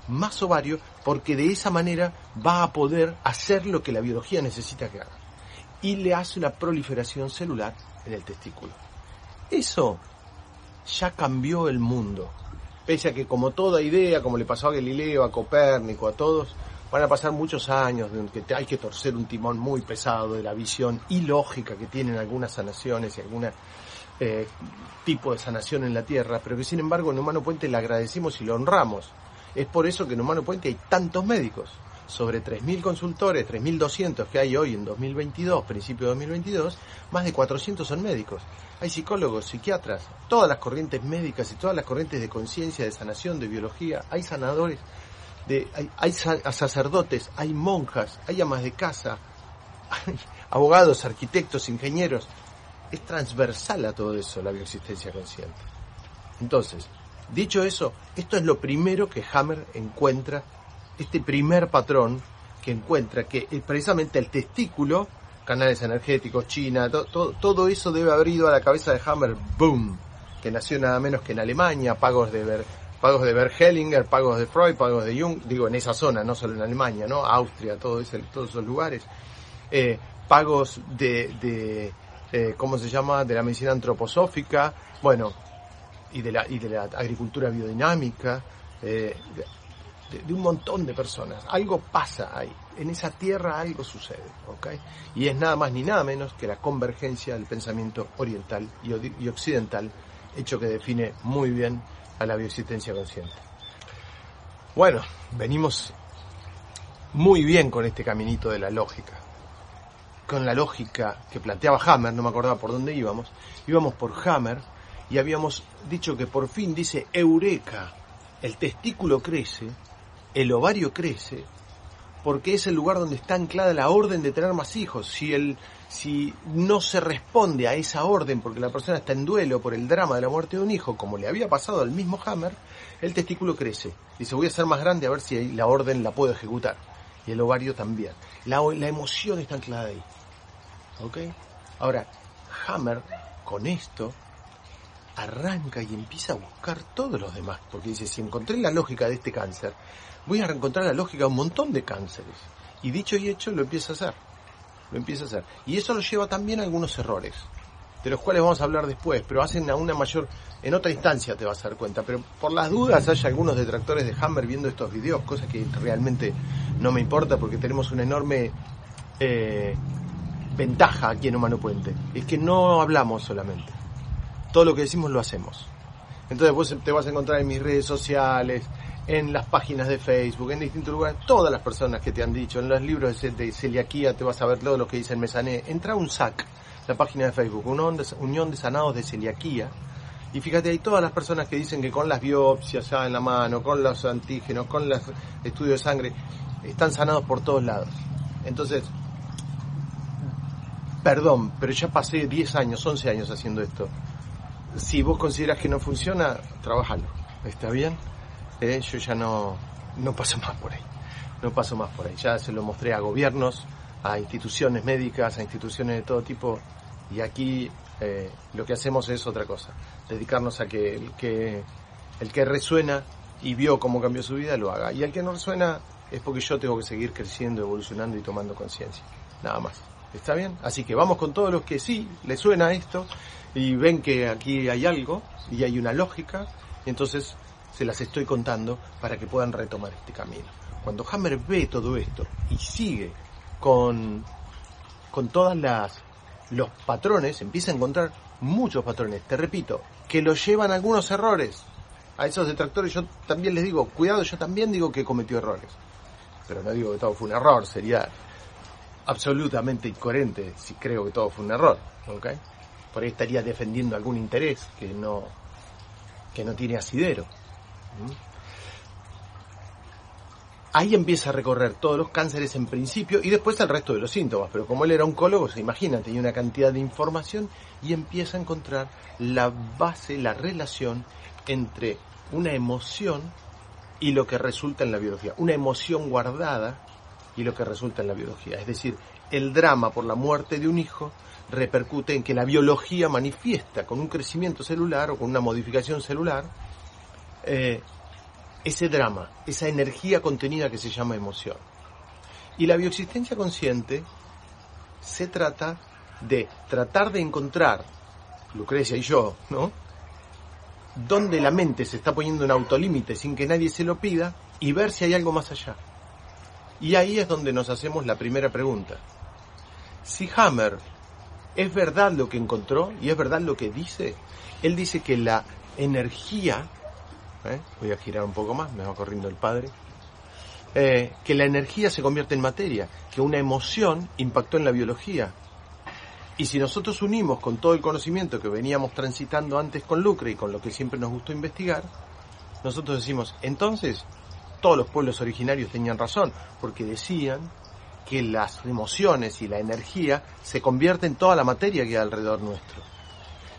más ovario, porque de esa manera va a poder hacer lo que la biología necesita que haga. Y le hace una proliferación celular en el testículo. Eso ya cambió el mundo. Pese a que como toda idea, como le pasó a Galileo, a Copérnico, a todos, van a pasar muchos años en que hay que torcer un timón muy pesado de la visión ilógica que tienen algunas sanaciones y algún eh, tipo de sanación en la Tierra, pero que sin embargo en Humano Puente le agradecemos y lo honramos. Es por eso que en Humano Puente hay tantos médicos. Sobre 3.000 consultores, 3.200 que hay hoy en 2022, principio de 2022, más de 400 son médicos. Hay psicólogos, psiquiatras, todas las corrientes médicas y todas las corrientes de conciencia, de sanación, de biología. Hay sanadores hay, sacerdotes, hay monjas, hay amas de casa, hay abogados, arquitectos, ingenieros. Es transversal a todo eso la bioexistencia consciente. Entonces, dicho eso, esto es lo primero que Hammer encuentra, este primer patrón que encuentra, que es precisamente el testículo, canales energéticos, China, todo eso debe haber ido a la cabeza de Hammer, boom, que nació nada menos que en Alemania, pagos de, ver, pagos de Bergelinger, pagos de Freud, pagos de Jung, digo en esa zona, no solo en Alemania, ¿no? Austria, todos esos lugares. Eh, pagos de, eh, ¿cómo se llama?, de la medicina antroposófica, bueno, y de la, y de la agricultura biodinámica, eh, de, de, un montón de personas. Algo pasa ahí. En esa tierra algo sucede, ¿ok? Y es nada más ni nada menos que la convergencia del pensamiento oriental y, y occidental, hecho que define muy bien a la bioexistencia consciente. Bueno, venimos muy bien con este caminito de la lógica. Con la lógica que planteaba Hammer, no me acordaba por dónde íbamos, íbamos por Hammer y habíamos dicho que por fin dice Eureka, el testículo crece, el ovario crece, porque es el lugar donde está anclada la orden de tener más hijos. Si el, si no se responde a esa orden porque la persona está en duelo por el drama de la muerte de un hijo, como le había pasado al mismo Hammer, el testículo crece. Dice, voy a ser más grande a ver si la orden la puedo ejecutar. Y el ovario también. La, la emoción está anclada ahí. ¿Ok? Ahora, Hammer, con esto, arranca y empieza a buscar todos los demás. Porque dice, si encontré la lógica de este cáncer, voy a encontrar la lógica de un montón de cánceres. Y dicho y hecho, lo empieza a hacer lo empieza a hacer. Y eso lo lleva también a algunos errores, de los cuales vamos a hablar después, pero hacen a una mayor, en otra instancia te vas a dar cuenta. Pero por las dudas hay algunos detractores de Hammer viendo estos videos, cosa que realmente no me importa porque tenemos una enorme eh, ventaja aquí en Humano Puente. Es que no hablamos solamente. Todo lo que decimos lo hacemos. Entonces vos te vas a encontrar en mis redes sociales, en las páginas de Facebook, en distintos lugares, todas las personas que te han dicho, en los libros de celiaquía te vas a ver todo lo que dice el Mesané. Entra un SAC, la página de Facebook, Unión de Sanados de Celiaquía, y fíjate, hay todas las personas que dicen que con las biopsias ya en la mano, con los antígenos, con los estudios de sangre, están sanados por todos lados. Entonces, perdón, pero ya pasé 10 años, 11 años haciendo esto. Si vos consideras que no funciona, trabajalo. ¿Está bien? Eh, yo ya no, no paso más por ahí. No paso más por ahí. Ya se lo mostré a gobiernos, a instituciones médicas, a instituciones de todo tipo. Y aquí eh, lo que hacemos es otra cosa. Dedicarnos a que el, que el que resuena y vio cómo cambió su vida lo haga. Y el que no resuena es porque yo tengo que seguir creciendo, evolucionando y tomando conciencia. Nada más. ¿Está bien? Así que vamos con todos los que sí les suena esto y ven que aquí hay algo y hay una lógica. Entonces se las estoy contando para que puedan retomar este camino. Cuando Hammer ve todo esto y sigue con, con todas las los patrones, empieza a encontrar muchos patrones. Te repito, que lo llevan a algunos errores. A esos detractores yo también les digo, cuidado, yo también digo que cometió errores. Pero no digo que todo fue un error, sería absolutamente incoherente si creo que todo fue un error. ¿okay? Por ahí estaría defendiendo algún interés que no, que no tiene asidero. Ahí empieza a recorrer todos los cánceres en principio y después el resto de los síntomas. Pero como él era oncólogo, se imagina, tenía una cantidad de información y empieza a encontrar la base, la relación entre una emoción y lo que resulta en la biología. Una emoción guardada y lo que resulta en la biología. Es decir, el drama por la muerte de un hijo repercute en que la biología manifiesta con un crecimiento celular o con una modificación celular eh, ese drama, esa energía contenida que se llama emoción. Y la bioexistencia consciente se trata de tratar de encontrar, Lucrecia y yo, ¿no? Donde la mente se está poniendo un autolímite sin que nadie se lo pida y ver si hay algo más allá. Y ahí es donde nos hacemos la primera pregunta. Si Hammer es verdad lo que encontró y es verdad lo que dice, él dice que la energía ¿eh? voy a girar un poco más, me va corriendo el padre, eh, que la energía se convierte en materia, que una emoción impactó en la biología. Y si nosotros unimos con todo el conocimiento que veníamos transitando antes con Lucre y con lo que siempre nos gustó investigar, nosotros decimos, entonces, todos los pueblos originarios tenían razón, porque decían que las emociones y la energía se convierten en toda la materia que hay alrededor nuestro.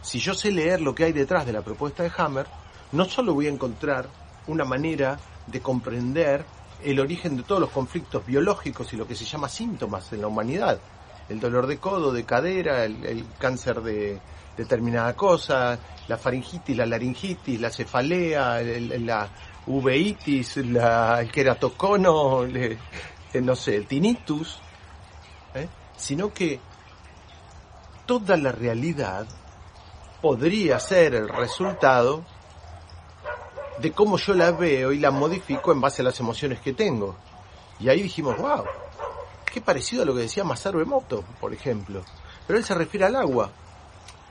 Si yo sé leer lo que hay detrás de la propuesta de Hammer, no solo voy a encontrar una manera de comprender el origen de todos los conflictos biológicos y lo que se llama síntomas en la humanidad, el dolor de codo, de cadera, el, cáncer de determinada cosa, la faringitis, la laringitis, la cefalea, la uveitis, la, el queratocono, no sé, el tinnitus, ¿eh? sino que toda la realidad podría ser el resultado de cómo yo la veo y la modifico en base a las emociones que tengo. Y ahí dijimos, wow, qué parecido a lo que decía Masaru Emoto, por ejemplo. Pero él se refiere al agua.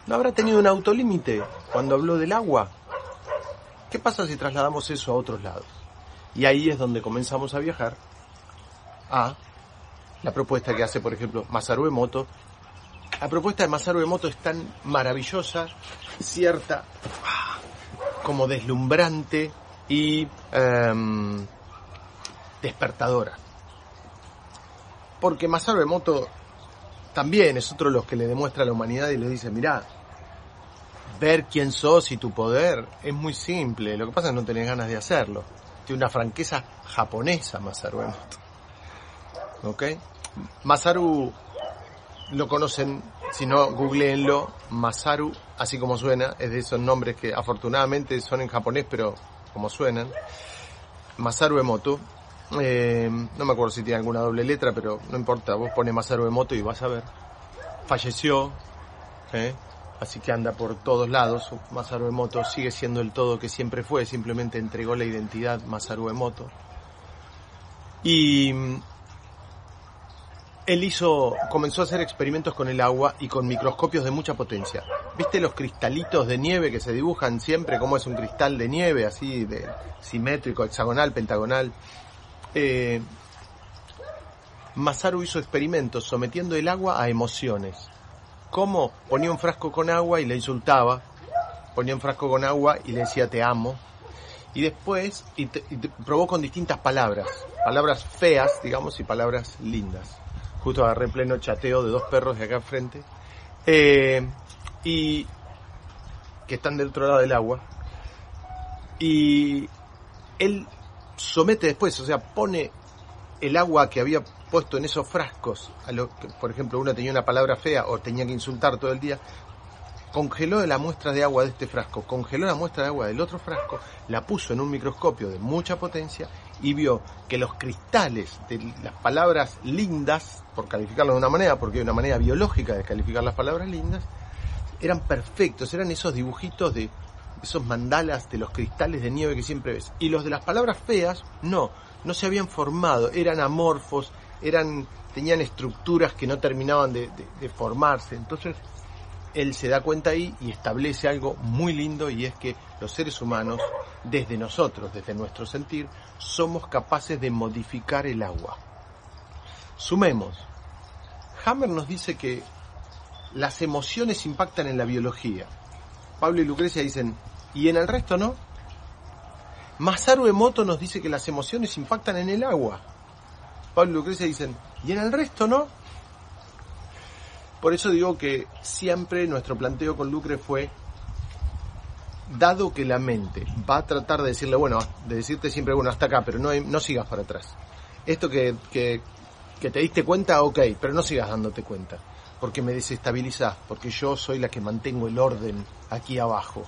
¿No habrá tenido un autolímite cuando habló del agua? ¿Qué pasa si trasladamos eso a otros lados? Y ahí es donde comenzamos a viajar a la propuesta que hace, por ejemplo, Masaru Emoto. La propuesta de Masaru Emoto es tan maravillosa, cierta, como deslumbrante y em, despertadora. Porque Masaru Emoto también es otro de los que le demuestra a la humanidad y le dice, mirá, ver quién sos y tu poder es muy simple, lo que pasa es que no tenés ganas de hacerlo. Tiene una franqueza japonesa Masaru Emoto. ¿Ok? Masaru lo conocen, si no, googleenlo, Masaru, así como suena, es de esos nombres que afortunadamente son en japonés, pero como suenan. Masaru Emoto, eh, no me acuerdo si tiene alguna doble letra, pero no importa, vos pones Masaru Emoto y vas a ver. Falleció, ¿eh? así que anda por todos lados. Masaru Emoto sigue siendo el todo que siempre fue, simplemente entregó la identidad Masaru Emoto. Y él hizo, comenzó a hacer experimentos con el agua y con microscopios de mucha potencia. ¿Viste los cristalitos de nieve que se dibujan siempre? como es un cristal de nieve, así, de simétrico, hexagonal, pentagonal? Eh, Masaru hizo experimentos sometiendo el agua a emociones. ¿Cómo? Ponía un frasco con agua y le insultaba. Ponía un frasco con agua y le decía te amo. Y después y probó con distintas palabras. Palabras feas, digamos, y palabras lindas justo agarré pleno chateo de dos perros de acá enfrente, eh, y que están del otro lado del agua, y él somete después, o sea, pone el agua que había puesto en esos frascos, a lo que, por ejemplo, uno tenía una palabra fea o tenía que insultar todo el día, congeló la muestra de agua de este frasco, congeló la muestra de agua del otro frasco, la puso en un microscopio de mucha potencia y vio que los cristales de las palabras lindas, por calificarlo de una manera, porque hay una manera biológica de calificar las palabras lindas, eran perfectos, eran esos dibujitos de esos mandalas de los cristales de nieve que siempre ves. Y los de las palabras feas, no, no se habían formado, eran amorfos, eran, tenían estructuras que no terminaban de, de formarse. Entonces, él se da cuenta ahí y establece algo muy lindo y es que los seres humanos, desde nosotros, desde nuestro sentir, somos capaces de modificar el agua. Sumemos. Hammer nos dice que las emociones impactan en la biología. Pablo y Lucrecia dicen, ¿y en el resto no? Masaru Emoto nos dice que las emociones impactan en el agua. Pablo y Lucrecia dicen, ¿y en el resto no? Por eso digo que siempre nuestro planteo con Lucre fue, dado que la mente va a tratar de decirle, bueno, de decirte siempre, bueno, hasta acá, pero no, no sigas para atrás. Esto que, que, que te diste cuenta, ok, pero no sigas dándote cuenta, porque me desestabilizás, porque yo soy la que mantengo el orden aquí abajo.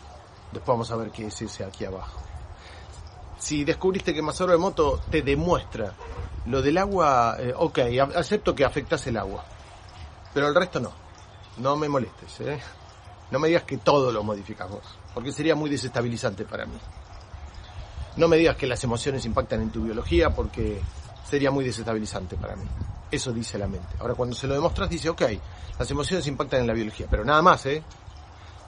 Después vamos a ver qué es ese aquí abajo. Si descubriste que Masaru Emoto te demuestra lo del agua, eh, ok, acepto que afectas el agua pero el resto no. No me molestes, ¿eh? No me digas que todo lo modificas vos, porque sería muy desestabilizante para mí. No me digas que las emociones impactan en tu biología, porque sería muy desestabilizante para mí. Eso dice la mente. Ahora, cuando se lo demostras, dice, ok, las emociones impactan en la biología, pero nada más, ¿eh?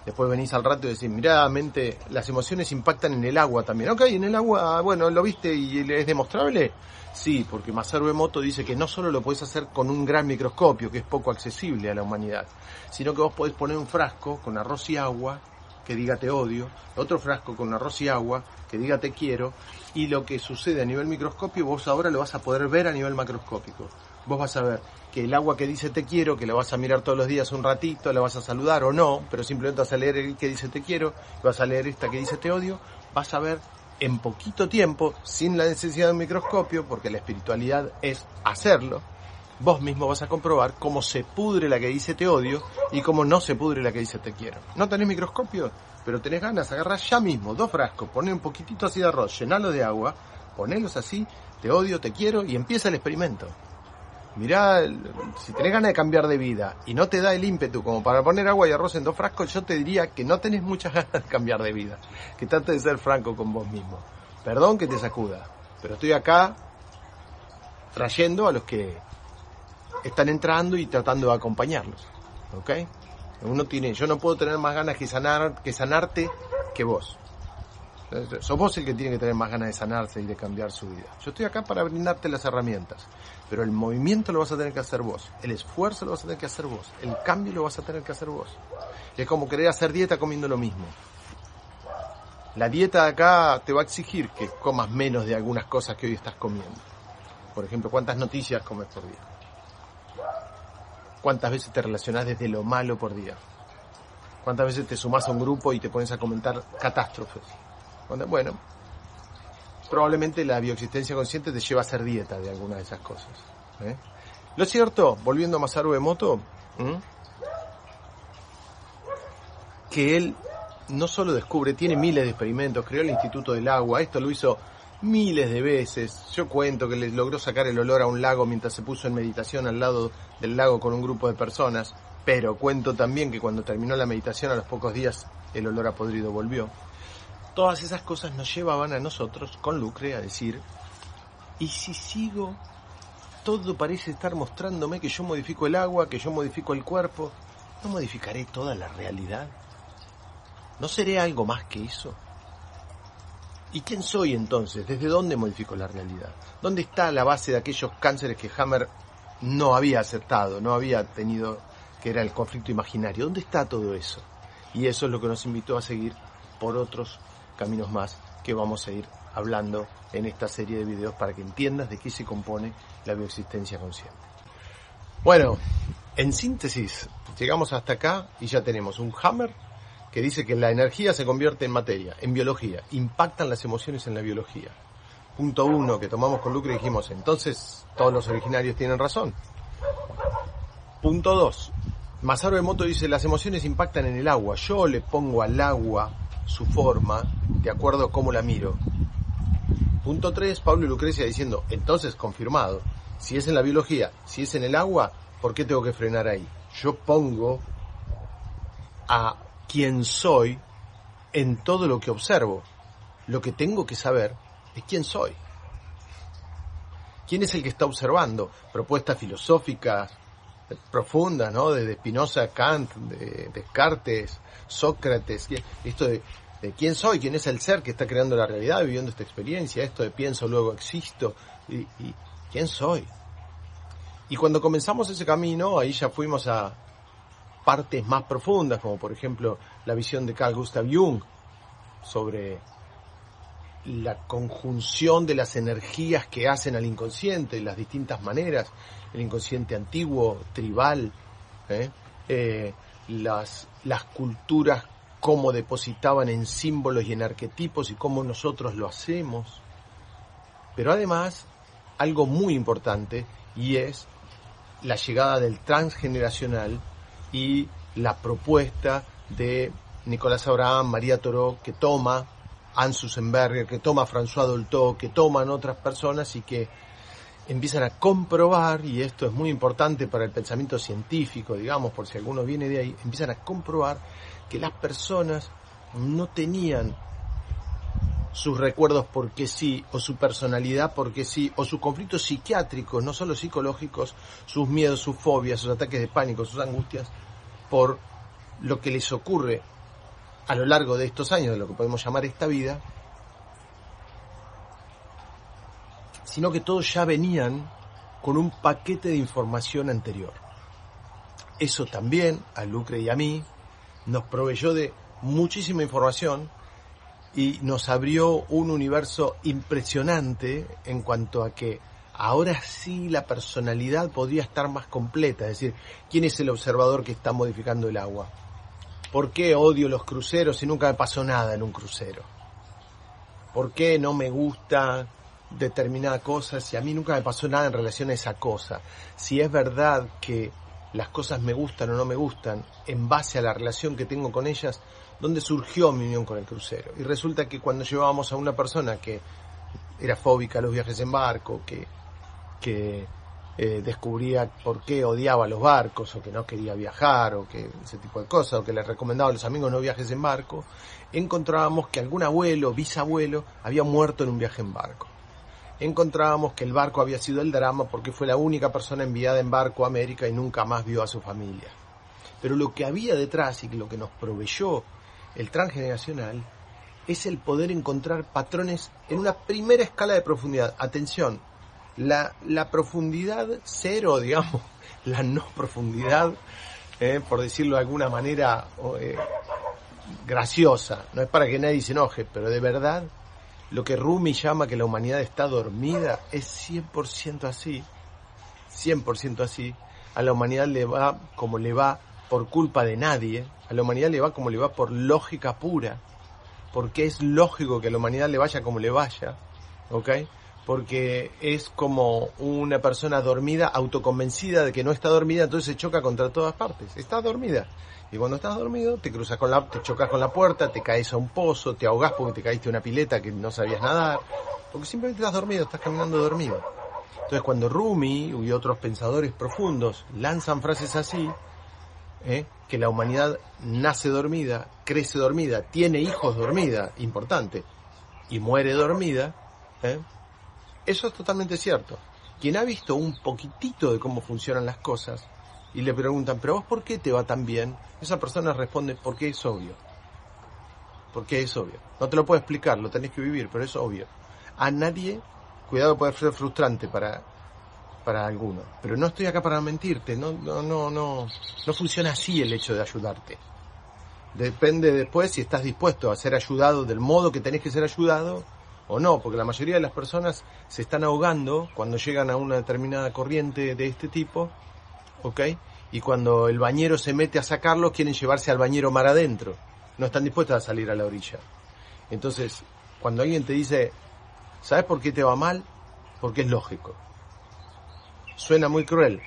Después venís al rato y decís, mirá, mente, las emociones impactan en el agua también. Ok, en el agua, bueno, ¿lo viste y es demostrable? Sí, porque Masaru Emoto dice que no solo lo puedes hacer con un gran microscopio, que es poco accesible a la humanidad, sino que vos podés poner un frasco con arroz y agua que diga te odio, otro frasco con arroz y agua que diga te quiero, y lo que sucede a nivel microscopio vos ahora lo vas a poder ver a nivel macroscópico. Vos vas a ver que el agua que dice te quiero, que la vas a mirar todos los días un ratito, la vas a saludar o no, pero simplemente vas a leer el que dice te quiero, vas a leer esta que dice te odio, vas a ver en poquito tiempo, sin la necesidad de un microscopio, porque la espiritualidad es hacerlo, vos mismo vas a comprobar cómo se pudre la que dice te odio y cómo no se pudre la que dice te quiero. No tenés microscopio, pero tenés ganas, agarrás ya mismo dos frascos, poné un poquitito así de arroz, llenalo de agua, ponelos así, te odio, te quiero y empieza el experimento mirá, si tenés ganas de cambiar de vida y no te da el ímpetu como para poner agua y arroz en dos frascos, yo te diría que no tenés muchas ganas de cambiar de vida, que trates de ser franco con vos mismo. Perdón que te sacuda, pero estoy acá trayendo a los que están entrando y tratando de acompañarlos. ¿Ok? Uno tiene, yo no puedo tener más ganas que sanar, que sanarte que vos. Sos vos el que tiene que tener más ganas de sanarse y de cambiar su vida. Yo estoy acá para brindarte las herramientas, pero el movimiento lo vas a tener que hacer vos, el esfuerzo lo vas a tener que hacer vos, el cambio lo vas a tener que hacer vos. Es como querer hacer dieta comiendo lo mismo. La dieta de acá te va a exigir que comas menos de algunas cosas que hoy estás comiendo. Por ejemplo, ¿cuántas noticias comes por día? ¿Cuántas veces te relacionás desde lo malo por día? ¿Cuántas veces te sumás a un grupo y te pones a comentar catástrofes? Bueno, probablemente la bioexistencia consciente te lleva a hacer dieta de alguna de esas cosas. ¿eh? Lo cierto, volviendo a Masaru Emoto, que él no solo descubre, tiene miles de experimentos, creó el Instituto del Agua, esto lo hizo miles de veces. Yo cuento que le logró sacar el olor a un lago mientras se puso en meditación al lado del lago con un grupo de personas, pero cuento también que cuando terminó la meditación a los pocos días el olor a podrido volvió. Todas esas cosas nos llevaban a nosotros, con Lucre, a decir, ¿y si sigo? Todo parece estar mostrándome que yo modifico el agua, que yo modifico el cuerpo. ¿No modificaré toda la realidad? ¿No seré algo más que eso? ¿Y quién soy entonces? ¿Desde dónde modifico la realidad? ¿Dónde está la base de aquellos cánceres que Hammer no había aceptado, no había tenido, que era el conflicto imaginario? ¿Dónde está todo eso? Y eso es lo que nos invitó a seguir por otros caminos más que vamos a ir hablando en esta serie de videos para que entiendas de qué se compone la bioexistencia consciente. Bueno, en síntesis, llegamos hasta acá y ya tenemos un hammer que dice que la energía se convierte en materia, en biología, impactan las emociones en la biología. Punto uno que tomamos con Lucre y dijimos, entonces todos los originarios tienen razón. Punto dos, Masaru Emoto dice, las emociones impactan en el agua, yo le pongo al agua su forma de acuerdo a cómo la miro. Punto 3, Pablo y Lucrecia diciendo, entonces confirmado, si es en la biología, si es en el agua, ¿por qué tengo que frenar ahí? Yo pongo a quien soy en todo lo que observo. Lo que tengo que saber es quién soy. ¿Quién es el que está observando? Propuestas filosóficas, profundas, ¿no? Desde Spinoza, Kant, de Descartes, Sócrates, esto de, quién soy, quién es el ser que está creando la realidad, viviendo esta experiencia, esto de pienso, luego existo, y quién soy. Y cuando comenzamos ese camino, ahí ya fuimos a partes más profundas, como por ejemplo la visión de Carl Gustav Jung sobre la conjunción de las energías que hacen al inconsciente, las distintas maneras, el inconsciente antiguo, tribal, ¿eh? Eh, las, las culturas cómo depositaban en símbolos y en arquetipos y cómo nosotros lo hacemos. Pero además, algo muy importante y es la llegada del transgeneracional y la propuesta de Nicolás Abraham, María Toró, que toma Anne Susenberger, que toma François Dolto, que toman otras personas y que empiezan a comprobar, y esto es muy importante para el pensamiento científico, digamos, por si alguno viene de ahí, empiezan a comprobar que las personas no tenían sus recuerdos porque sí, o su personalidad porque sí, o sus conflictos psiquiátricos, no solo psicológicos, sus miedos, sus fobias, sus ataques de pánico, sus angustias, por lo que les ocurre a lo largo de estos años, de lo que podemos llamar esta vida, sino que todos ya venían con un paquete de información anterior. Eso también a Lucre y a mí nos proveyó de muchísima información y nos abrió un universo impresionante en cuanto a que ahora sí la personalidad podría estar más completa, es decir, ¿quién es el observador que está modificando el agua? ¿Por qué odio los cruceros si nunca me pasó nada en un crucero? ¿Por qué no me gusta determinada cosa si a mí nunca me pasó nada en relación a esa cosa? Si es verdad que las cosas me gustan o no me gustan en base a la relación que tengo con ellas, ¿dónde surgió mi unión con el crucero? Y resulta que cuando llevábamos a una persona que era fóbica a los viajes en barco, que, que eh, descubría por qué odiaba los barcos, o que no quería viajar, o que ese tipo de cosas, o que le recomendaba a los amigos no viajes en barco, encontrábamos que algún abuelo, bisabuelo, había muerto en un viaje en barco encontrábamos que el barco había sido el drama porque fue la única persona enviada en barco a América y nunca más vio a su familia. Pero lo que había detrás y lo que nos proveyó el transgeneracional es el poder encontrar patrones en una primera escala de profundidad. Atención, la, la profundidad cero, digamos, la no profundidad, eh, por decirlo de alguna manera eh, graciosa, no es para que nadie se enoje, pero de verdad lo que Rumi llama que la humanidad está dormida es 100% así. 100% así. A la humanidad le va como le va por culpa de nadie. A la humanidad le va como le va por lógica pura. Porque es lógico que a la humanidad le vaya como le vaya. ¿Ok? Porque es como una persona dormida, autoconvencida de que no está dormida, entonces se choca contra todas partes. Está dormida. Y cuando estás dormido, te cruzas con la, te chocas con la puerta, te caes a un pozo, te ahogás porque te caíste a una pileta que no sabías nadar, porque simplemente estás dormido, estás caminando dormido. Entonces cuando Rumi y otros pensadores profundos lanzan frases así, ¿eh? que la humanidad nace dormida, crece dormida, tiene hijos dormida, importante, y muere dormida, ¿eh? Eso es totalmente cierto. Quien ha visto un poquitito de cómo funcionan las cosas, y le preguntan, pero vos por qué te va tan bien? Esa persona responde, porque es obvio. Porque es obvio. No te lo puedo explicar, lo tenés que vivir, pero es obvio. A nadie, cuidado puede ser frustrante para, para alguno, pero no estoy acá para mentirte, no, no, no, no, no funciona así el hecho de ayudarte. Depende después si estás dispuesto a ser ayudado del modo que tenés que ser ayudado o no, porque la mayoría de las personas se están ahogando cuando llegan a una determinada corriente de este tipo ¿ok? Y cuando el bañero se mete a sacarlos, quieren llevarse al bañero mar adentro. No están dispuestos a salir a la orilla. Entonces, cuando alguien te dice, ¿sabes por qué te va mal? Porque es lógico. Suena muy cruel,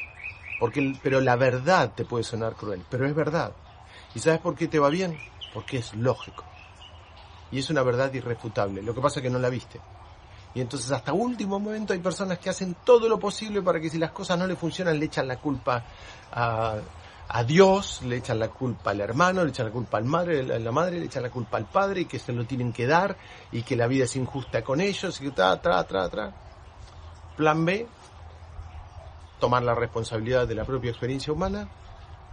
porque, pero la verdad te puede sonar cruel, pero es verdad. ¿Y sabes por qué te va bien? Porque es lógico. Y es una verdad irrefutable. Lo que pasa es que no la viste. Y entonces hasta último momento hay personas que hacen todo lo posible para que si las cosas no le funcionan le echan la culpa a, Dios, le echan la culpa al hermano, le echan la culpa al madre, a la madre, le echan la culpa al padre y que se lo tienen que dar y que la vida es injusta con ellos y que tra, tra, tra, tra. Plan B, tomar la responsabilidad de la propia experiencia humana,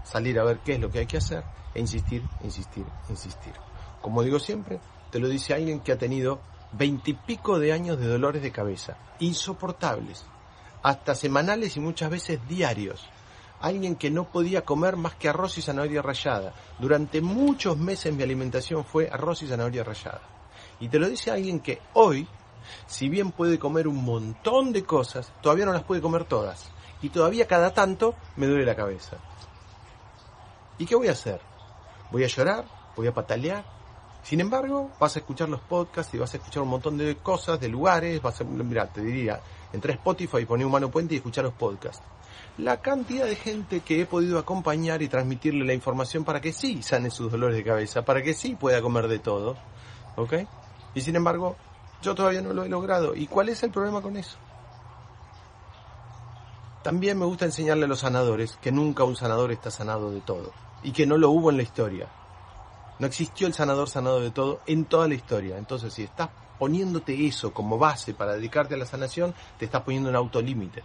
salir a ver qué es lo que hay que hacer e insistir, insistir, insistir. Como digo siempre, te lo dice alguien que ha tenido veintipico de años de dolores de cabeza, insoportables, hasta semanales y muchas veces diarios. Alguien que no podía comer más que arroz y zanahoria rallada. Durante muchos meses mi alimentación fue arroz y zanahoria rallada. Y te lo dice alguien que hoy, si bien puede comer un montón de cosas, todavía no las puede comer todas. Y todavía cada tanto me duele la cabeza. ¿Y qué voy a hacer? ¿Voy a llorar? ¿Voy a patalear? Sin embargo, vas a escuchar los podcasts y vas a escuchar un montón de cosas, de lugares, vas a, mira, te diría, entra a Spotify, poné Humano Puente y escuchar los podcasts. La cantidad de gente que he podido acompañar y transmitirle la información para que sí sane sus dolores de cabeza, para que sí pueda comer de todo, ¿ok? Y sin embargo, yo todavía no lo he logrado. ¿Y cuál es el problema con eso? También me gusta enseñarle a los sanadores que nunca un sanador está sanado de todo y que no lo hubo en la historia. No existió el sanador sanado de todo en toda la historia. Entonces, si estás poniéndote eso como base para dedicarte a la sanación, te estás poniendo un autolímite.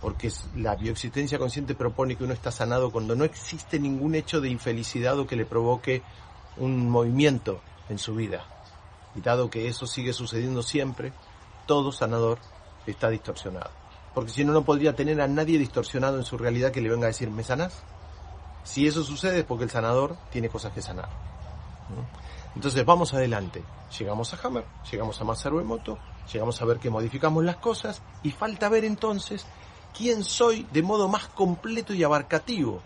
Porque la bioexistencia consciente propone que uno está sanado cuando no existe ningún hecho de infelicidad o que le provoque un movimiento en su vida. Y dado que eso sigue sucediendo siempre, todo sanador está distorsionado. Porque si no, no podría tener a nadie distorsionado en su realidad que le venga a decir, ¿me sanás? Si eso sucede es porque el sanador tiene cosas que sanar. Entonces vamos adelante. Llegamos a Hammer, llegamos a Masaru Emoto, llegamos a ver que modificamos las cosas y falta ver entonces quién soy de modo más completo y abarcativo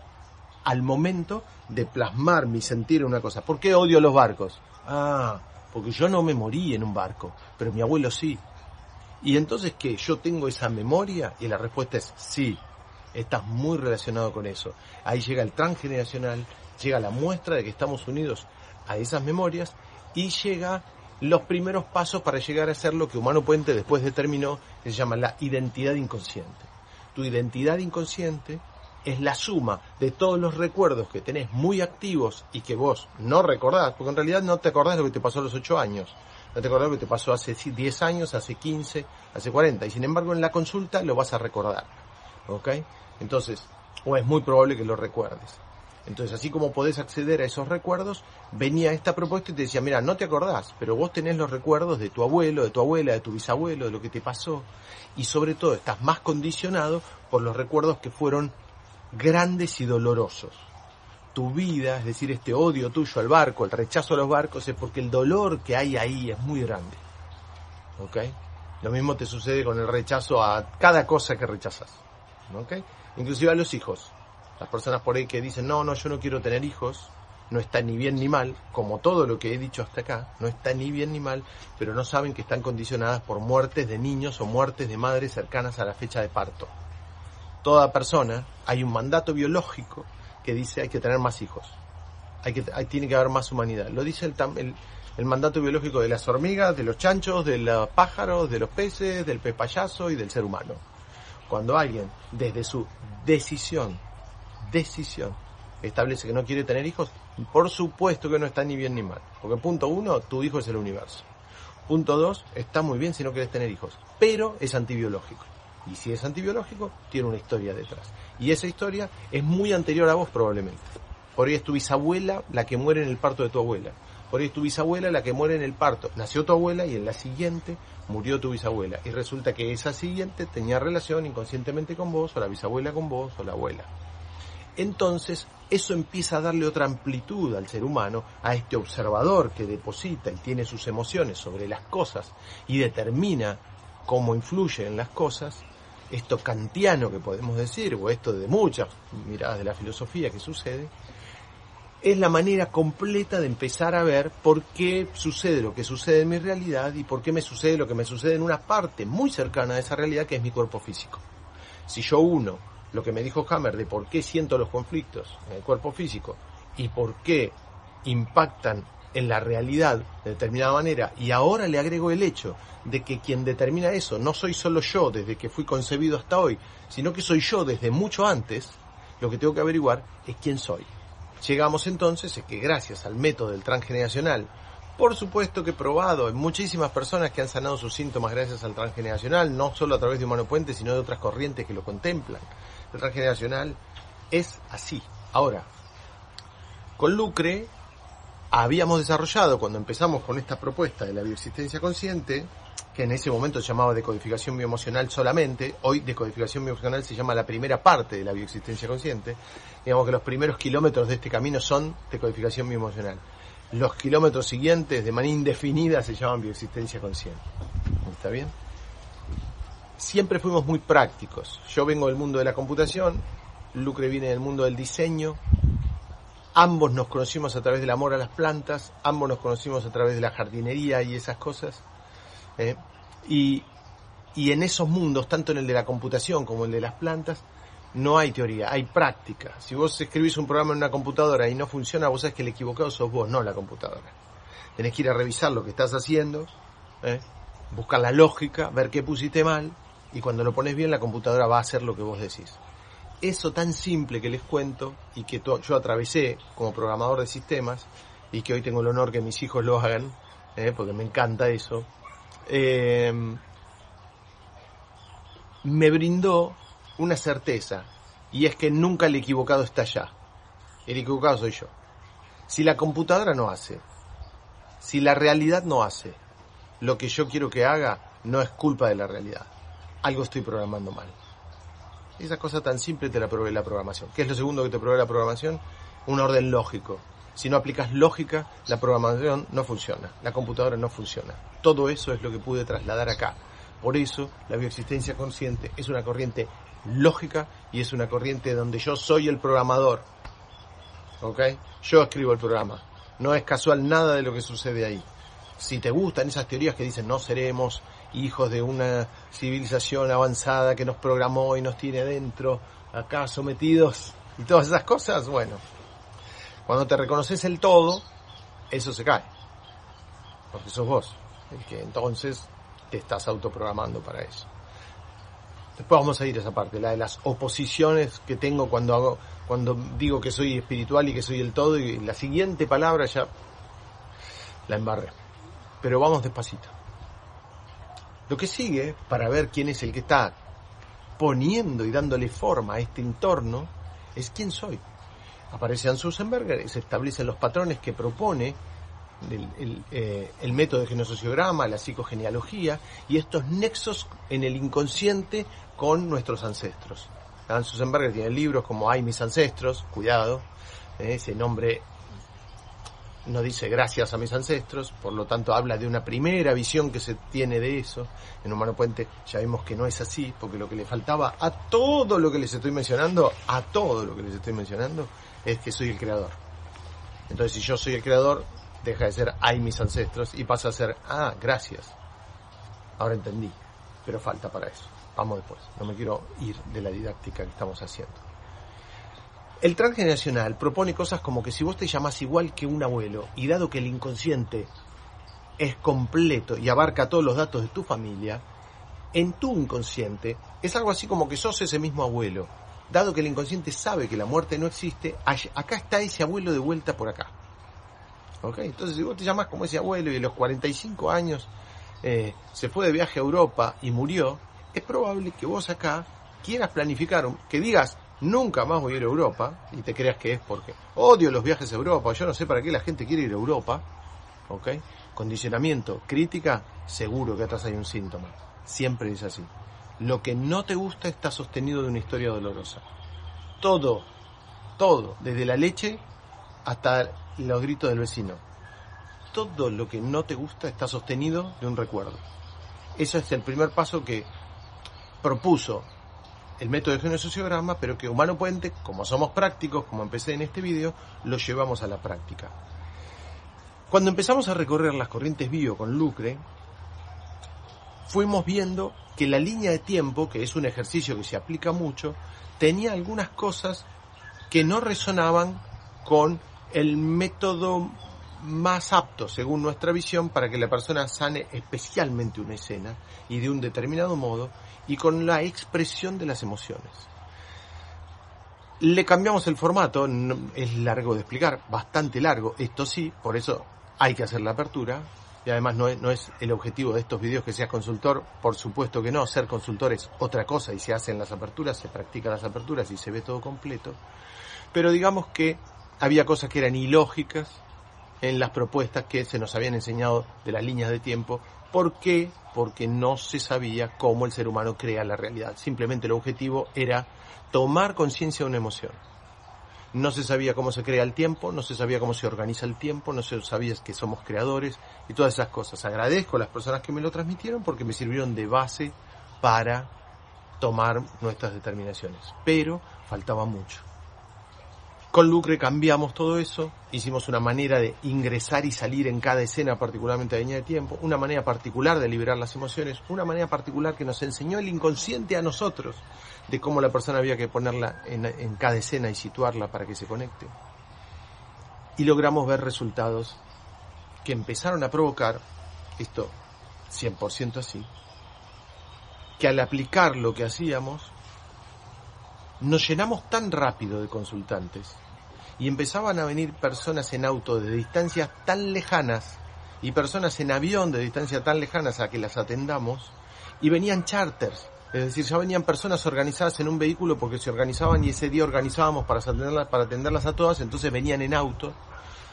al momento de plasmar mi sentir en una cosa. ¿Por qué odio los barcos? Ah, porque yo no me morí en un barco, pero mi abuelo sí. Y entonces, ¿qué? ¿Yo tengo esa memoria? Y la respuesta es sí. Estás muy relacionado con eso. Ahí llega el transgeneracional, llega la muestra de que estamos unidos a esas memorias y llega los primeros pasos para llegar a ser lo que Humano Puente después determinó, que se llama la identidad inconsciente. Tu identidad inconsciente es la suma de todos los recuerdos que tenés muy activos y que vos no recordás, porque en realidad no te acordás de lo que te pasó a los 8 años, no te acordás de lo que te pasó hace 10 años, hace 15, hace 40, y sin embargo en la consulta lo vas a recordar. ¿Ok? Entonces, o es muy probable que lo recuerdes. Entonces, así como podés acceder a esos recuerdos, venía esta propuesta y te decía, mira, no te acordás, pero vos tenés los recuerdos de tu abuelo, de tu abuela, de tu bisabuelo, de lo que te pasó, y sobre todo estás más condicionado por los recuerdos que fueron grandes y dolorosos. Tu vida, es decir, este odio tuyo al barco, el rechazo a los barcos, es porque el dolor que hay ahí es muy grande. ¿Ok? Lo mismo te sucede con el rechazo a cada cosa que rechazas. ¿Ok? Inclusive a los hijos. Las personas por ahí que dicen, no, no, yo no quiero tener hijos, no está ni bien ni mal, como todo lo que he dicho hasta acá, no está ni bien ni mal, pero no saben que están condicionadas por muertes de niños o muertes de madres cercanas a la fecha de parto. Toda persona, hay un mandato biológico que dice hay que tener más hijos, hay que, hay, tiene que haber más humanidad. Lo dice el, el, el mandato biológico de las hormigas, de los chanchos, de los pájaros, de los peces, del pez payaso y del ser humano. Cuando alguien, desde su decisión, decisión, establece que no quiere tener hijos, por supuesto que no está ni bien ni mal. Porque punto uno, tu hijo es el universo. Punto dos, está muy bien si no quieres tener hijos, pero es antibiológico. Y si es antibiológico, tiene una historia detrás. Y esa historia es muy anterior a vos probablemente. Por ahí es tu bisabuela la que muere en el parto de tu abuela. Por ahí es tu bisabuela la que muere en el parto. Nació tu abuela y en la siguiente murió tu bisabuela. Y resulta que esa siguiente tenía relación inconscientemente con vos, o la bisabuela con vos, o la abuela. Entonces, eso empieza a darle otra amplitud al ser humano, a este observador que deposita y tiene sus emociones sobre las cosas y determina cómo influye en las cosas, esto kantiano que podemos decir, o esto de muchas miradas de la filosofía que sucede, es la manera completa de empezar a ver por qué sucede lo que sucede en mi realidad y por qué me sucede lo que me sucede en una parte muy cercana a esa realidad que es mi cuerpo físico. Si yo uno lo que me dijo Hammer de por qué siento los conflictos en el cuerpo físico y por qué impactan en la realidad de determinada manera y ahora le agrego el hecho de que quien determina eso no soy solo yo desde que fui concebido hasta hoy, sino que soy yo desde mucho antes, lo que tengo que averiguar es quién soy. Llegamos entonces a que gracias al método del transgeneracional, Por supuesto que probado, hay muchísimas personas que han sanado sus síntomas gracias al transgeneracional, no solo a través de Humano Puente, sino de otras corrientes que lo contemplan. El transgeneracional es así. Ahora, con Lucre habíamos desarrollado, cuando empezamos con esta propuesta de la bioexistencia consciente, que en ese momento se llamaba decodificación bioemocional solamente, hoy decodificación bioemocional se llama la primera parte de la bioexistencia consciente, digamos que los primeros kilómetros de este camino son decodificación bioemocional. Los kilómetros siguientes, de manera indefinida, se llaman bioexistencia consciente. ¿Está bien? Siempre fuimos muy prácticos. Yo vengo del mundo de la computación, Lucre viene del mundo del diseño, ambos nos conocimos a través del amor a las plantas, ambos nos conocimos a través de la jardinería y esas cosas. ¿Eh? Y, y en esos mundos, tanto en el de la computación como el de las plantas, no hay teoría, hay práctica. Si vos escribís un programa en una computadora y no funciona, vos sabés que el equivocado sos vos, no la computadora. Tenés que ir a revisar lo que estás haciendo, ¿eh? buscar la lógica, ver qué pusiste mal, y cuando lo pones bien, la computadora va a hacer lo que vos decís. Eso tan simple que les cuento y que yo atravesé como programador de sistemas y que hoy tengo el honor que mis hijos lo hagan, ¿eh? porque me encanta eso, eh, me brindó una certeza, y es que nunca el equivocado está allá. El equivocado soy yo. Si la computadora no hace, si la realidad no hace lo que yo quiero que haga, no es culpa de la realidad. Algo estoy programando mal. Esa cosa tan simple te la provee la programación. ¿Qué es lo segundo que te provee la programación? Un orden lógico. Si no aplicas lógica, la programación no funciona, la computadora no funciona. Todo eso es lo que pude trasladar acá. Por eso la bioexistencia consciente es una corriente lógica y es una corriente donde yo soy el programador. ¿Ok? Yo escribo el programa. No es casual nada de lo que sucede ahí. Si te gustan esas teorías que dicen no seremos hijos de una civilización avanzada que nos programó y nos tiene dentro, acá sometidos y todas esas cosas, bueno, cuando te reconoces el todo, eso se cae. Porque sos vos el que entonces te estás autoprogramando para eso. Después vamos a ir a esa parte, la de las oposiciones que tengo cuando hago, cuando digo que soy espiritual y que soy el todo, y la siguiente palabra ya la embarré. Pero vamos despacito. Lo que sigue, para ver quién es el que está poniendo y dándole forma a este entorno, es quién soy aparece Ann se establecen los patrones que propone el, eh, el, método de genosociograma, la psicogenealogía y estos nexos en el inconsciente con nuestros ancestros. Ann Susenberger tiene libros como Hay mis ancestros, cuidado, eh, ese nombre no dice gracias a mis ancestros, por lo tanto habla de una primera visión que se tiene de eso. En Humano Puente ya vimos que no es así, porque lo que le faltaba a todo lo que les estoy mencionando, a todo lo que les estoy mencionando, es que soy el creador. Entonces si yo soy el creador, deja de ser hay mis ancestros y pasa a ser ah, gracias. Ahora entendí, pero falta para eso. Vamos después, no me quiero ir de la didáctica que estamos haciendo. El transgeneracional propone cosas como que si vos te llamas igual que un abuelo y dado que el inconsciente es completo y abarca todos los datos de tu familia, en tu inconsciente es algo así como que sos ese mismo abuelo. Dado que el inconsciente sabe que la muerte no existe, acá está ese abuelo de vuelta por acá. Entonces si vos te llamas como ese abuelo y a los 45 años eh, se fue de viaje a Europa y murió, es probable que vos acá quieras planificar, que digas, nunca más voy a ir a Europa, y te creas que es porque odio los viajes a Europa, yo no sé para qué la gente quiere ir a Europa, ¿ok? Condicionamiento, crítica, seguro que atrás hay un síntoma, siempre es así. Lo que no te gusta está sostenido de una historia dolorosa. Todo, todo, desde la leche hasta los gritos del vecino. Todo lo que no te gusta está sostenido de un recuerdo. Eso es el primer paso que propuso el método de sociograma, pero que Humano Puente, como somos prácticos, como empecé en este vídeo, lo llevamos a la práctica. Cuando empezamos a recorrer las corrientes bio con Lucre, fuimos viendo que la línea de tiempo, que es un ejercicio que se aplica mucho, tenía algunas cosas que no resonaban con el método más apto, según nuestra visión, para que la persona sane especialmente una escena y de un determinado modo, y con la expresión de las emociones. Le cambiamos el formato, es largo de explicar, bastante largo, esto sí, por eso hay que hacer la apertura, y además no es, no es el objetivo de estos videos que seas consultor, por supuesto que no, ser consultor es otra cosa y se hacen las aperturas, se practican las aperturas y se ve todo completo, pero digamos que había cosas que eran ilógicas en las propuestas que se nos habían enseñado de las líneas de tiempo. ¿Por qué? Porque no se sabía cómo el ser humano crea la realidad. Simplemente el objetivo era tomar conciencia de una emoción no se sabía cómo se crea el tiempo, no se sabía cómo se organiza el tiempo, no se sabía que somos creadores y todas esas cosas. Agradezco a las personas que me lo transmitieron porque me sirvieron de base para tomar nuestras determinaciones. Pero faltaba mucho. Con Lucre cambiamos todo eso, hicimos una manera de ingresar y salir en cada escena, particularmente línea de tiempo, una manera particular de liberar las emociones, una manera particular que nos enseñó el inconsciente a nosotros de cómo la persona había que ponerla en, cada escena y situarla para que se conecte. Y logramos ver resultados que empezaron a provocar, esto 100% así, que al aplicar lo que hacíamos, nos llenamos tan rápido de consultantes y empezaban a venir personas en auto de distancias tan lejanas y personas en avión de distancias tan lejanas a que las atendamos y venían charters es decir, ya venían personas organizadas en un vehículo porque se organizaban y ese día organizábamos para atenderlas, para atenderlas a todas, entonces venían en auto,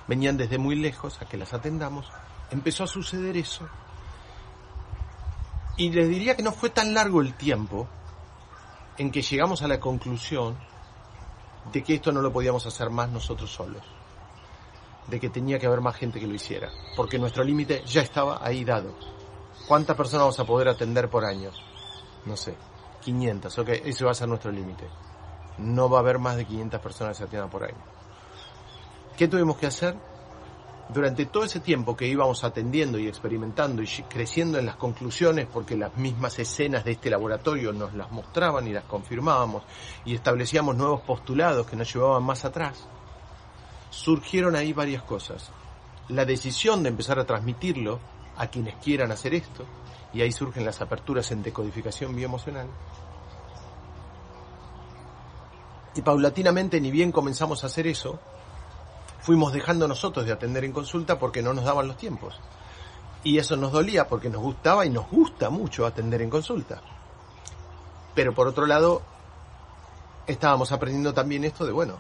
venían desde muy lejos a que las atendamos. Empezó a suceder eso. Y les diría que no fue tan largo el tiempo en que llegamos a la conclusión de que esto no lo podíamos hacer más nosotros solos, de que tenía que haber más gente que lo hiciera, porque nuestro límite ya estaba ahí dado. ¿Cuántas personas vamos a poder atender por año? no sé, 500, ok, ese va a ser nuestro límite. No va a haber más de 500 personas que se atiendan por año. ¿Qué tuvimos que hacer? Durante todo ese tiempo que íbamos atendiendo y experimentando y creciendo en las conclusiones, porque las mismas escenas de este laboratorio nos las mostraban y las confirmábamos, y establecíamos nuevos postulados que nos llevaban más atrás, surgieron ahí varias cosas. La decisión de empezar a transmitirlo a quienes quieran hacer esto, y ahí surgen las aperturas en decodificación bioemocional. Y paulatinamente, ni bien comenzamos a hacer eso, fuimos dejando nosotros de atender en consulta porque no nos daban los tiempos. Y eso nos dolía porque nos gustaba y nos gusta mucho atender en consulta. Pero por otro lado, estábamos aprendiendo también esto de, bueno,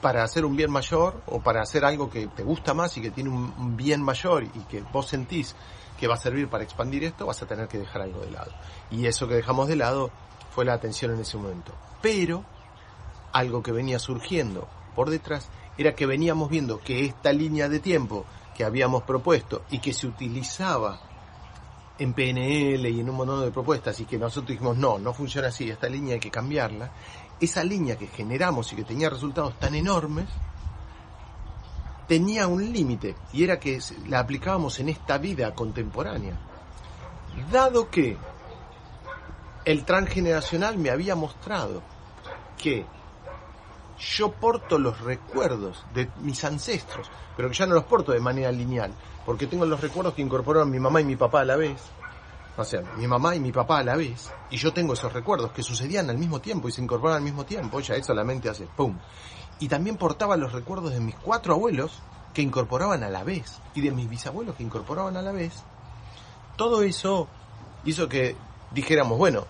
para hacer un bien mayor o para hacer algo que te gusta más y que tiene un bien mayor y que vos sentís que va a servir para expandir esto, vas a tener que dejar algo de lado. Y eso que dejamos de lado fue la atención en ese momento. Pero algo que venía surgiendo por detrás era que veníamos viendo que esta línea de tiempo que habíamos propuesto y que se utilizaba en PNL y en un montón de propuestas y que nosotros dijimos no, no funciona así, esta línea hay que cambiarla, esa línea que generamos y que tenía resultados tan enormes, tenía un límite y era que la aplicábamos en esta vida contemporánea. Dado que el transgeneracional me había mostrado que yo porto los recuerdos de mis ancestros, pero que ya no los porto de manera lineal, porque tengo los recuerdos que incorporaron mi mamá y mi papá a la vez, o sea, mi mamá y mi papá a la vez, y yo tengo esos recuerdos que sucedían al mismo tiempo y se incorporan al mismo tiempo, ya eso la mente hace ¡pum! y también portaba los recuerdos de mis cuatro abuelos que incorporaban a la vez y de mis bisabuelos que incorporaban a la vez, todo eso hizo que dijéramos, bueno,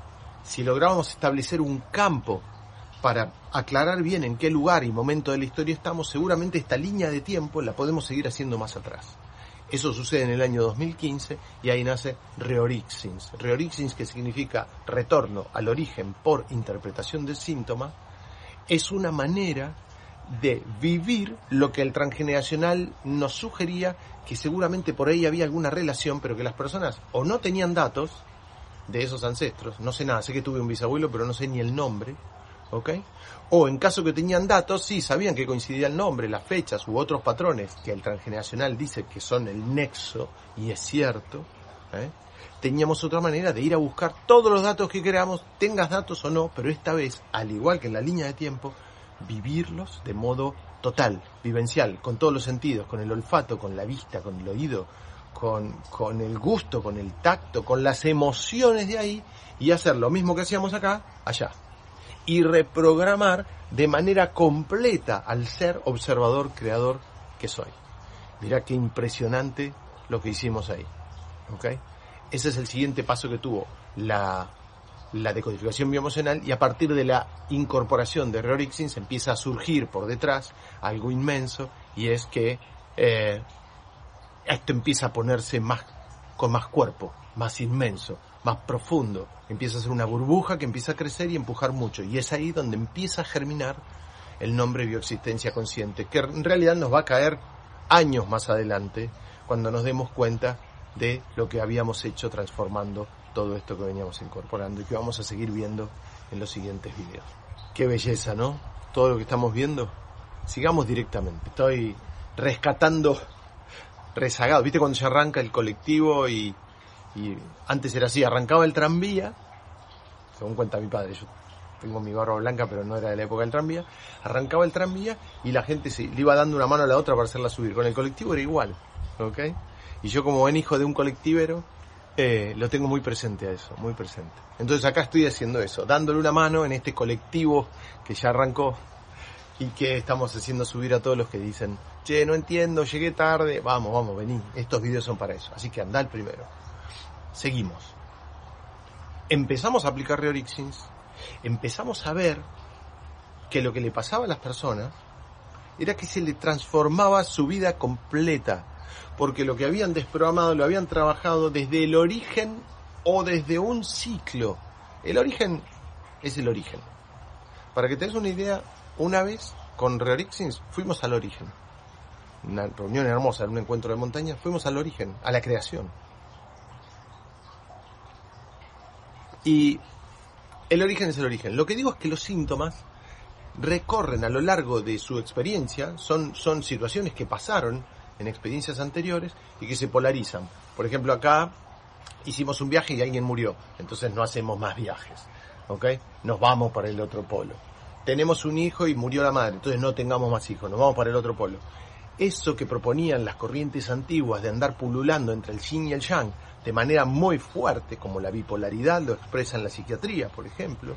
si lográbamos establecer un campo para aclarar bien en qué lugar y momento de la historia estamos, seguramente esta línea de tiempo la podemos seguir haciendo más atrás. Eso sucede en el año 2015 y ahí nace Reorixins. Reorixins, que significa retorno al origen por interpretación del síntoma, es una manera de vivir lo que el transgeneracional nos sugería que seguramente por ahí había alguna relación, pero que las personas o no tenían datos de esos ancestros, no sé nada, sé que tuve un bisabuelo, pero no sé ni el nombre, ¿ok? O en caso que tenían datos, sí, sabían que coincidía el nombre, las fechas u otros patrones que el transgeneracional dice que son el nexo, y es cierto, ¿eh? teníamos otra manera de ir a buscar todos los datos que queramos, tengas datos o no, pero esta vez, al igual que en la línea de tiempo, vivirlos de modo total, vivencial, con todos los sentidos, con el olfato, con la vista, con el oído, con, con el gusto, con el tacto, con las emociones de ahí y hacer lo mismo que hacíamos acá, allá. Y reprogramar de manera completa al ser observador, creador que soy. Mirá qué impresionante lo que hicimos ahí. ¿Ok? Ese es el siguiente paso que tuvo la, la decodificación bioemocional y a partir de la incorporación de Reorixin se empieza a surgir por detrás algo inmenso y es que eh, esto empieza a ponerse más con más cuerpo, más inmenso, más profundo. Empieza a ser una burbuja que empieza a crecer y empujar mucho. Y es ahí donde empieza a germinar el nombre bioexistencia consciente, que en realidad nos va a caer años más adelante cuando nos demos cuenta de lo que habíamos hecho transformando todo esto que veníamos incorporando y que vamos a seguir viendo en los siguientes videos. Qué belleza, ¿no? Todo lo que estamos viendo. Sigamos directamente. Estoy rescatando rezagado. ¿Viste cuando se arranca el colectivo y, y antes era así? Arrancaba el tranvía, según cuenta mi padre, yo tengo mi barba blanca, pero no era de la época del tranvía. Arrancaba el tranvía y la gente se le iba dando una mano a la otra para hacerla subir. Con el colectivo era igual, ¿ok? Y yo como buen hijo de un colectivero, eh, lo tengo muy presente a eso, muy presente. Entonces acá estoy haciendo eso, dándole una mano en este colectivo que ya arrancó y que estamos haciendo subir a todos los que dicen, che, no entiendo, llegué tarde, vamos, vamos, vení, estos videos son para eso. Así que anda el primero. Seguimos. Empezamos a aplicar Reorixins, empezamos a ver que lo que le pasaba a las personas era que se le transformaba su vida completa, porque lo que habían desprogramado lo habían trabajado desde el origen o desde un ciclo. El origen es el origen. Para que te des una idea, una vez con Reorixins fuimos al origen. Una reunión hermosa, un encuentro de montaña, fuimos al origen, a la creación. Y el origen es el origen. Lo que digo es que los síntomas recorren a lo largo de su experiencia, son, son situaciones que pasaron en experiencias anteriores y que se polarizan. Por ejemplo, acá hicimos un viaje y alguien murió, entonces no hacemos más viajes, ¿ok? Nos vamos para el otro polo. Tenemos un hijo y murió la madre, entonces no tengamos más hijos, nos vamos para el otro polo. Eso que proponían las corrientes antiguas de andar pululando entre el yin y el yang de manera muy fuerte, como la bipolaridad lo expresa en la psiquiatría, por ejemplo,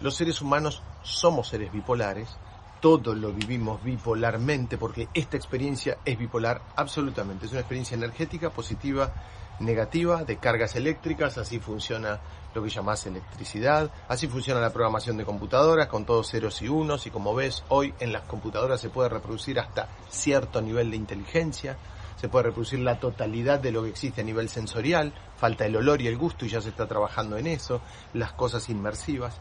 los seres humanos somos seres bipolares, todo lo vivimos bipolarmente porque esta experiencia es bipolar absolutamente. Es una experiencia energética, positiva, negativa, de cargas eléctricas, así funciona lo que llamas electricidad, así funciona la programación de computadoras con todos ceros y unos y como ves hoy en las computadoras se puede reproducir hasta cierto nivel de inteligencia, se puede reproducir la totalidad de lo que existe a nivel sensorial, falta el olor y el gusto y ya se está trabajando en eso, las cosas inmersivas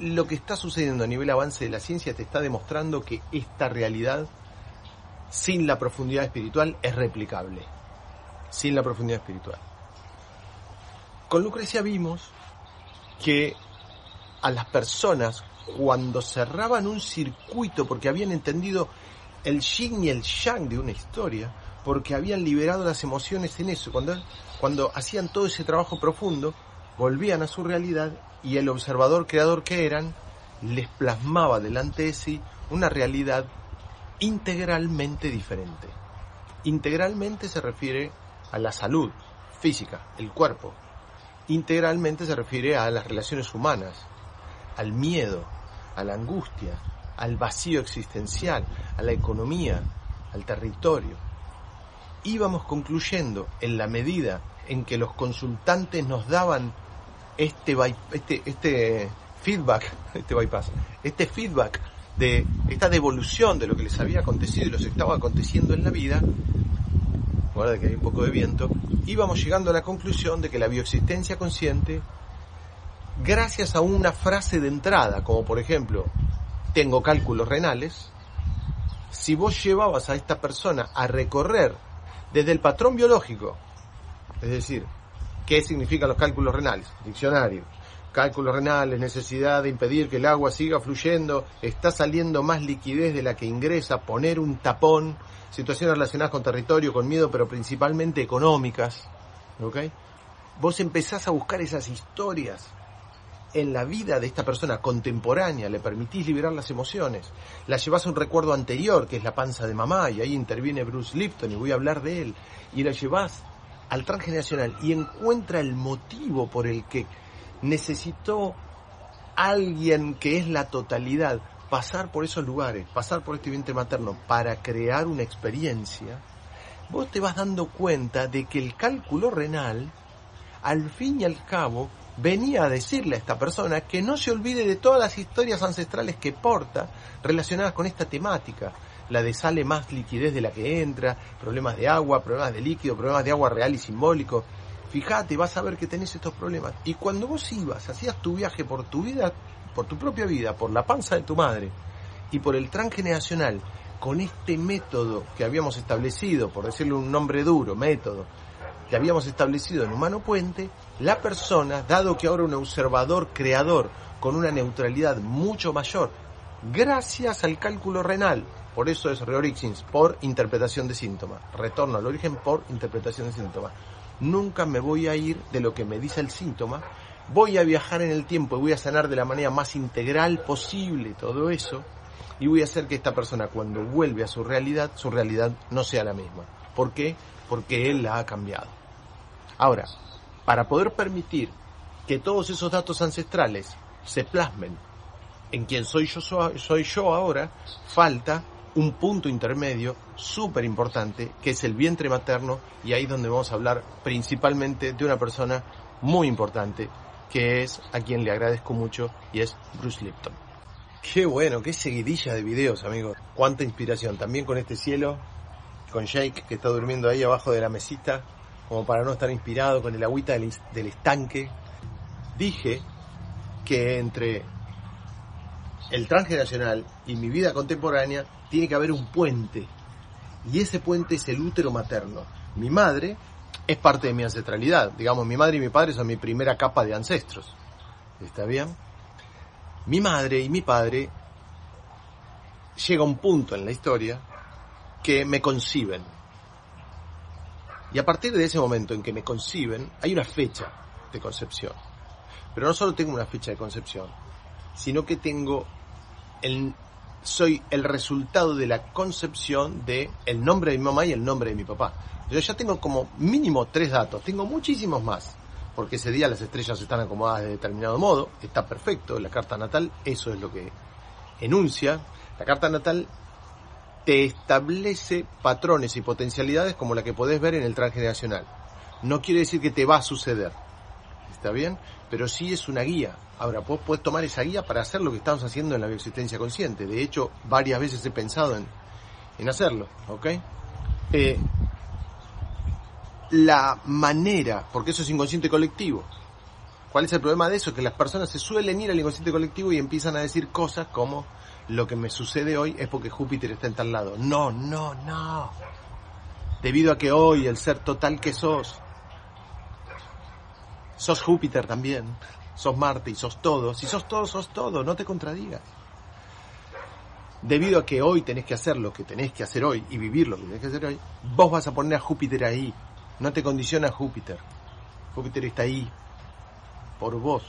lo que está sucediendo a nivel avance de la ciencia te está demostrando que esta realidad sin la profundidad espiritual es replicable. Sin la profundidad espiritual. Con Lucrecia vimos que a las personas cuando cerraban un circuito porque habían entendido el yin y el yang de una historia, porque habían liberado las emociones en eso, cuando, cuando hacían todo ese trabajo profundo, volvían a su realidad y el observador creador que eran les plasmaba delante de sí una realidad integralmente diferente. Integralmente se refiere a la salud física, el cuerpo. Integralmente se refiere a las relaciones humanas, al miedo, a la angustia, al vacío existencial, a la economía, al territorio. Íbamos concluyendo en la medida en que los consultantes nos daban este, este, este feedback, este bypass, este feedback de esta devolución de lo que les había acontecido y los estaba aconteciendo en la vida, guarda que hay un poco de viento, íbamos llegando a la conclusión de que la bioexistencia consciente, gracias a una frase de entrada, como por ejemplo, tengo cálculos renales, si vos llevabas a esta persona a recorrer desde el patrón biológico, es decir, ¿Qué significan los cálculos renales? Diccionario. Cálculos renales, necesidad de impedir que el agua siga fluyendo, está saliendo más liquidez de la que ingresa, poner un tapón, situaciones relacionadas con territorio, con miedo, pero principalmente económicas. ¿Ok? Vos empezás a buscar esas historias en la vida de esta persona contemporánea, le permitís liberar las emociones, la llevas a un recuerdo anterior, que es la panza de mamá, y ahí interviene Bruce Lipton, y voy a hablar de él, y la llevas al transgeneracional y encuentra el motivo por el que necesitó alguien que es la totalidad pasar por esos lugares, pasar por este vientre materno para crear una experiencia, vos te vas dando cuenta de que el cálculo renal, al fin y al cabo, venía a decirle a esta persona que no se olvide de todas las historias ancestrales que porta relacionadas con esta temática. La de sale más liquidez de la que entra, problemas de agua, problemas de líquido, problemas de agua real y simbólico. Fíjate, vas a ver que tenés estos problemas. Y cuando vos ibas, hacías tu viaje por tu vida, por tu propia vida, por la panza de tu madre y por el transgeneracional, con este método que habíamos establecido, por decirle un nombre duro, método, que habíamos establecido en Humano Puente, la persona, dado que ahora un observador creador con una neutralidad mucho mayor, gracias al cálculo renal, por eso es reorixins, por interpretación de síntomas, retorno al origen por interpretación de síntomas. Nunca me voy a ir de lo que me dice el síntoma, voy a viajar en el tiempo y voy a sanar de la manera más integral posible todo eso, y voy a hacer que esta persona cuando vuelve a su realidad, su realidad no sea la misma. ¿Por qué? Porque él la ha cambiado. Ahora, para poder permitir que todos esos datos ancestrales se plasmen en quien soy yo, soy yo ahora, falta un punto intermedio súper importante que es el vientre materno y ahí es donde vamos a hablar principalmente de una persona muy importante que es a quien le agradezco mucho y es Bruce Lipton. Qué bueno, qué seguidilla de videos amigos, cuánta inspiración, también con este cielo, con Jake que está durmiendo ahí abajo de la mesita, como para no estar inspirado con el agüita del, estanque. Dije que entre el transgeneracional y mi vida contemporánea tiene que haber un puente. Y ese puente es el útero materno. Mi madre es parte de mi ancestralidad. Digamos, mi madre y mi padre son mi primera capa de ancestros. ¿Está bien? Mi madre y mi padre llega un punto en la historia que me conciben. Y a partir de ese momento en que me conciben, hay una fecha de concepción. Pero no solo tengo una fecha de concepción, sino que tengo el, soy el resultado de la concepción de el nombre de mi mamá y el nombre de mi papá. Yo ya tengo como mínimo tres datos, tengo muchísimos más, porque ese día las estrellas están acomodadas de determinado modo, está perfecto, la carta natal, eso es lo que enuncia. La carta natal te establece patrones y potencialidades como la que podés ver en el transgeneracional. No quiere decir que te va a suceder, ¿está bien? Pero sí es una guía. Ahora, vos podés tomar esa guía para hacer lo que estamos haciendo en la bioexistencia consciente. De hecho, varias veces he pensado en, en hacerlo, ¿ok? Eh, la manera, porque eso es inconsciente colectivo. ¿Cuál es el problema de eso? Que las personas se suelen ir al inconsciente colectivo y empiezan a decir cosas como lo que me sucede hoy es porque Júpiter está en tal lado. No, no, no. Debido a que hoy el ser total que sos, sos Júpiter también, sos Marte y sos todo. Si sos todo, sos todo, no te contradigas. Debido a que hoy tenés que hacer lo que tenés que hacer hoy y vivir lo que tenés que hacer hoy, vos vas a poner a Júpiter ahí, no te condiciona Júpiter. Júpiter está ahí por vos.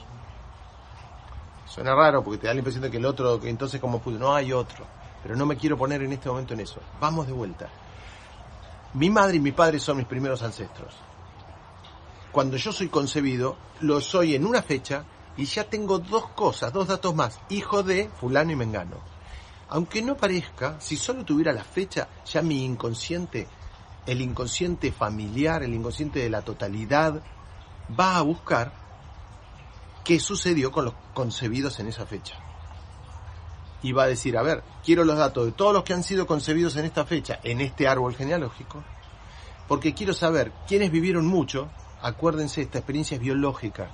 Suena raro porque te da la impresión de que el otro, que entonces como pudo, no hay otro. Pero no me quiero poner en este momento en eso. Vamos de vuelta. Mi madre y mi padre son mis primeros ancestros. Cuando yo soy concebido, lo soy en una fecha y ya tengo dos cosas, dos datos más. Hijo de fulano y mengano. Aunque no parezca, si solo tuviera la fecha, ya mi inconsciente el inconsciente familiar, el inconsciente de la totalidad, va a buscar qué sucedió con los concebidos en esa fecha. Y va a decir, a ver, quiero los datos de todos los que han sido concebidos en esta fecha, en este árbol genealógico, porque quiero saber quiénes vivieron mucho, acuérdense, esta experiencia es biológica,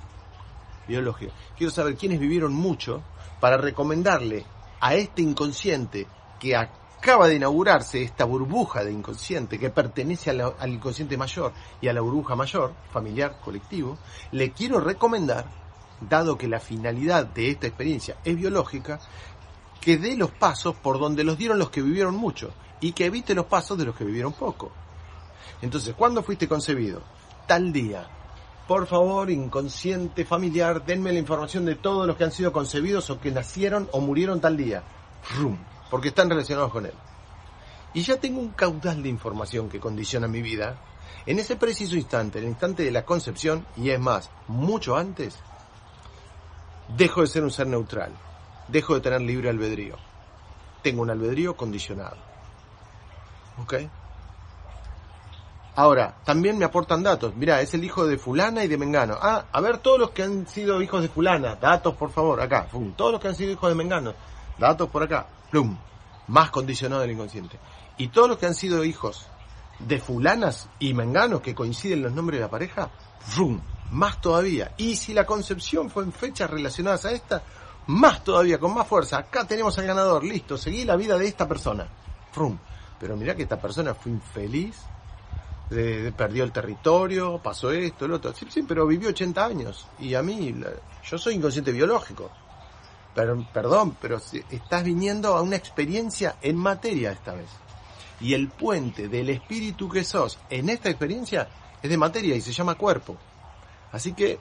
biológica. Quiero saber quiénes vivieron mucho para recomendarle a este inconsciente que acaba de inaugurarse esta burbuja de inconsciente que pertenece al inconsciente mayor y a la burbuja mayor, familiar, colectivo, le quiero recomendar, dado que la finalidad de esta experiencia es biológica, que dé los pasos por donde los dieron los que vivieron mucho y que evite los pasos de los que vivieron poco. Entonces, ¿cuándo fuiste concebido? Tal día. Por favor, inconsciente familiar, denme la información de todos los que han sido concebidos o que nacieron o murieron tal día. ¡Rum! porque están relacionados con él. Y ya tengo un caudal de información que condiciona mi vida. En ese preciso instante, el instante de la concepción, y es más, mucho antes, dejo de ser un ser neutral, dejo de tener libre albedrío. tengo un albedrío condicionado. ¿Ok? Ahora, también me aportan datos. Mira, es el hijo de fulana y de Mengano. Ah, a ver todos los que han sido hijos de fulana. Datos, por favor, acá. Todos los que han sido hijos de Mengano. Datos por acá. Plum. Más condicionado del inconsciente. Y todos los que han sido hijos de fulanas y menganos que coinciden los nombres de la pareja, ¡frum! Más todavía. Y si la concepción fue en fechas relacionadas a esta, más todavía, con más fuerza. Acá tenemos al ganador, listo, seguí la vida de esta persona. ¡Frum! Pero mira que esta persona fue infeliz, perdió el territorio, pasó esto, lo otro. Sí, sí, pero vivió 80 años. Y a mí, yo soy inconsciente biológico. Pero, perdón, pero estás viniendo a una experiencia en materia esta vez. Y el puente del espíritu que sos en esta experiencia es de materia y se llama cuerpo. Así que,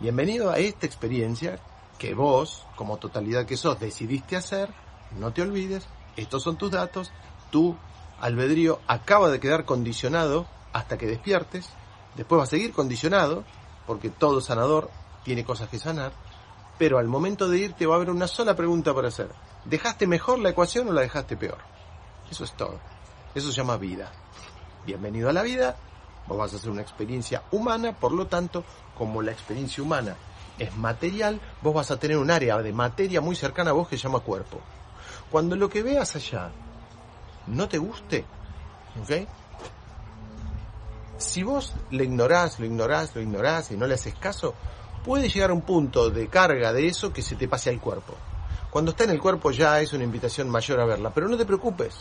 bienvenido a esta experiencia que vos, como totalidad que sos, decidiste hacer. No te olvides, estos son tus datos, tu albedrío acaba de quedar condicionado hasta que despiertes, después va a seguir condicionado, porque todo sanador tiene cosas que sanar, pero al momento de irte va a haber una sola pregunta para hacer. ¿Dejaste mejor la ecuación o la dejaste peor? Eso es todo. Eso se llama vida. Bienvenido a la vida. Vos vas a hacer una experiencia humana, por lo tanto, como la experiencia humana es material, vos vas a tener un área de materia muy cercana a vos que se llama cuerpo. Cuando lo que veas allá no te guste, ¿ok? Si vos le ignorás, lo ignorás, lo ignorás y no le haces caso, puede llegar a un punto de carga de eso que se te pase al cuerpo. Cuando está en el cuerpo ya es una invitación mayor a verla, pero no te preocupes,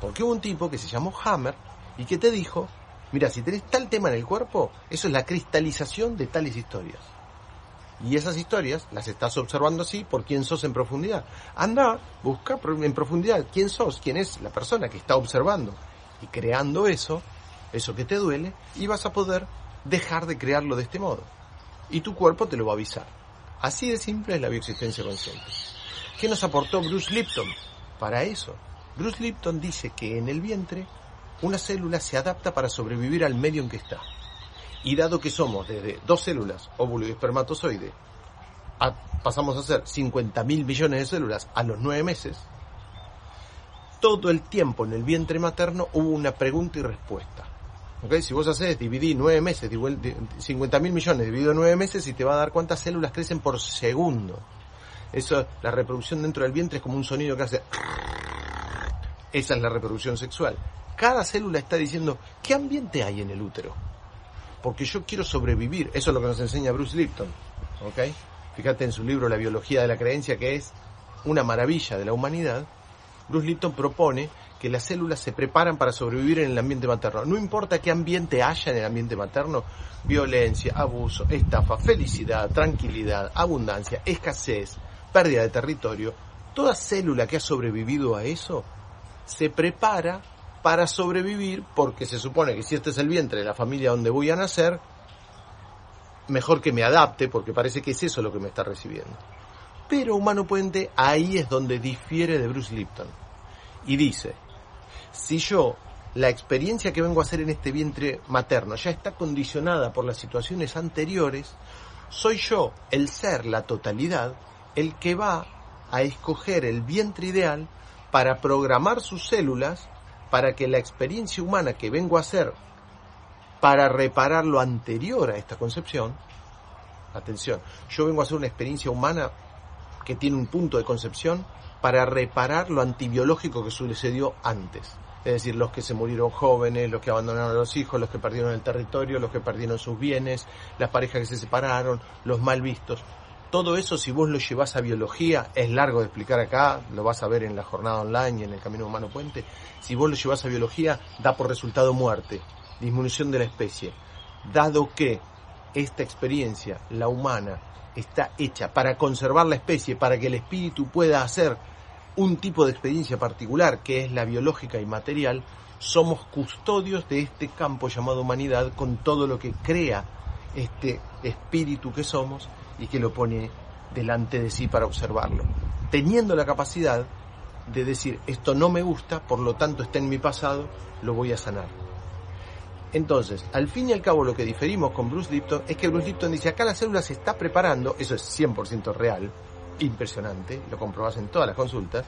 porque hubo un tipo que se llamó Hammer y que te dijo, mira, si tenés tal tema en el cuerpo, eso es la cristalización de tales historias. Y esas historias las estás observando así por quién sos en profundidad. Anda, busca en profundidad quién sos, quién es la persona que está observando y creando eso, eso que te duele, y vas a poder dejar de crearlo de este modo. Y tu cuerpo te lo va a avisar. Así de simple es la bioexistencia consciente. ¿Qué nos aportó Bruce Lipton? Para eso, Bruce Lipton dice que en el vientre una célula se adapta para sobrevivir al medio en que está. Y dado que somos desde dos células, óvulo y espermatozoide, pasamos a ser 50 mil millones de células a los nueve meses, todo el tiempo en el vientre materno hubo una pregunta y respuesta. ¿Okay? Si vos haces dividir nueve meses, 50 mil millones dividido nueve meses y te va a dar cuántas células crecen por segundo. Eso, la reproducción dentro del vientre es como un sonido que hace esa es la reproducción sexual. Cada célula está diciendo, ¿qué ambiente hay en el útero? Porque yo quiero sobrevivir. Eso es lo que nos enseña Bruce Lipton. ¿Ok? Fíjate en su libro La biología de la creencia, que es una maravilla de la humanidad. Bruce Lipton propone que las células se preparan para sobrevivir en el ambiente materno. No importa qué ambiente haya en el ambiente materno, violencia, abuso, estafa, felicidad, tranquilidad, abundancia, escasez, pérdida de territorio, toda célula que ha sobrevivido a eso se prepara para sobrevivir porque se supone que si este es el vientre de la familia donde voy a nacer, mejor que me adapte porque parece que es eso lo que me está recibiendo. Pero Humano Puente ahí es donde difiere de Bruce Lipton. Y dice, si yo la experiencia que vengo a hacer en este vientre materno ya está condicionada por las situaciones anteriores, soy yo, el ser, la totalidad, el que va a escoger el vientre ideal para programar sus células para que la experiencia humana que vengo a hacer para reparar lo anterior a esta concepción, atención, yo vengo a hacer una experiencia humana que tiene un punto de concepción para reparar lo antibiológico que sucedió antes. Es decir, los que se murieron jóvenes, los que abandonaron a los hijos, los que perdieron el territorio, los que perdieron sus bienes, las parejas que se separaron, los mal vistos. Todo eso, si vos lo llevas a biología, es largo de explicar acá, lo vas a ver en la jornada online y en el Camino Humano Puente. Si vos lo llevas a biología, da por resultado muerte, disminución de la especie. Dado que esta experiencia, la humana, está hecha para conservar la especie, para que el espíritu pueda hacer un tipo de experiencia particular, que es la biológica y material, somos custodios de este campo llamado humanidad con todo lo que crea este espíritu que somos y que lo pone delante de sí para observarlo, teniendo la capacidad de decir, esto no me gusta, por lo tanto está en mi pasado, lo voy a sanar. Entonces, al fin y al cabo lo que diferimos con Bruce Lipton es que Bruce Lipton dice, acá la célula se está preparando, eso es 100% real, impresionante, lo comprobas en todas las consultas,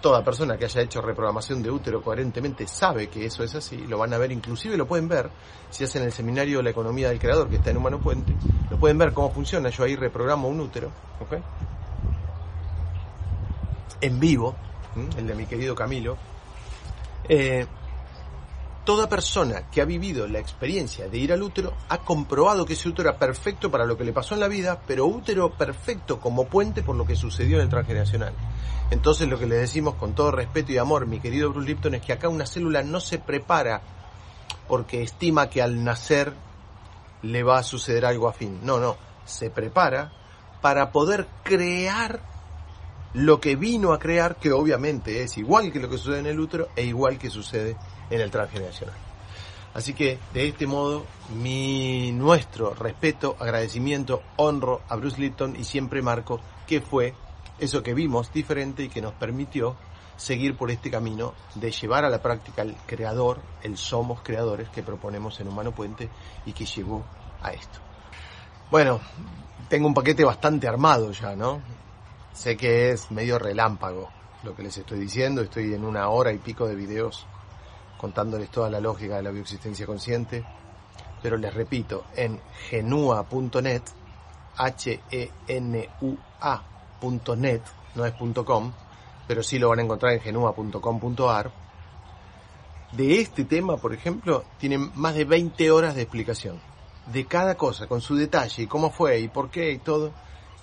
toda persona que haya hecho reprogramación de útero coherentemente sabe que eso es así, lo van a ver, inclusive lo pueden ver si hacen el seminario La economía del creador que está en Humano Puente, lo pueden ver cómo funciona, yo ahí reprogramo un útero, ¿ok? En vivo, el de mi querido Camilo. Eh, toda persona que ha vivido la experiencia de ir al útero ha comprobado que ese útero era perfecto para lo que le pasó en la vida, pero útero perfecto como puente por lo que sucedió en el transgeneracional. Entonces lo que le decimos con todo respeto y amor, mi querido Bruce Lipton, es que acá una célula no se prepara porque estima que al nacer le va a suceder algo afín. No, no, se prepara para poder crear lo que vino a crear, que obviamente es igual que lo que sucede en el útero e igual que sucede en el transgeneracional. Así que de este modo, mi nuestro respeto, agradecimiento, honro a Bruce Lipton y siempre marco que fue eso que vimos diferente y que nos permitió seguir por este camino de llevar a la práctica el creador, el somos creadores que proponemos en Humano Puente y que llevó a esto. Bueno, tengo un paquete bastante armado ya, ¿no? Sé que es medio relámpago lo que les estoy diciendo, estoy en una hora y pico de videos contándoles toda la lógica de la bioexistencia consciente, pero les repito, en genua.net, H-E-N-U-A.net, no es .com, pero sí lo van a encontrar en genua.com.ar. De este tema, por ejemplo, tienen más de 20 horas de explicación de cada cosa, con su detalle, y cómo fue, y por qué, y todo,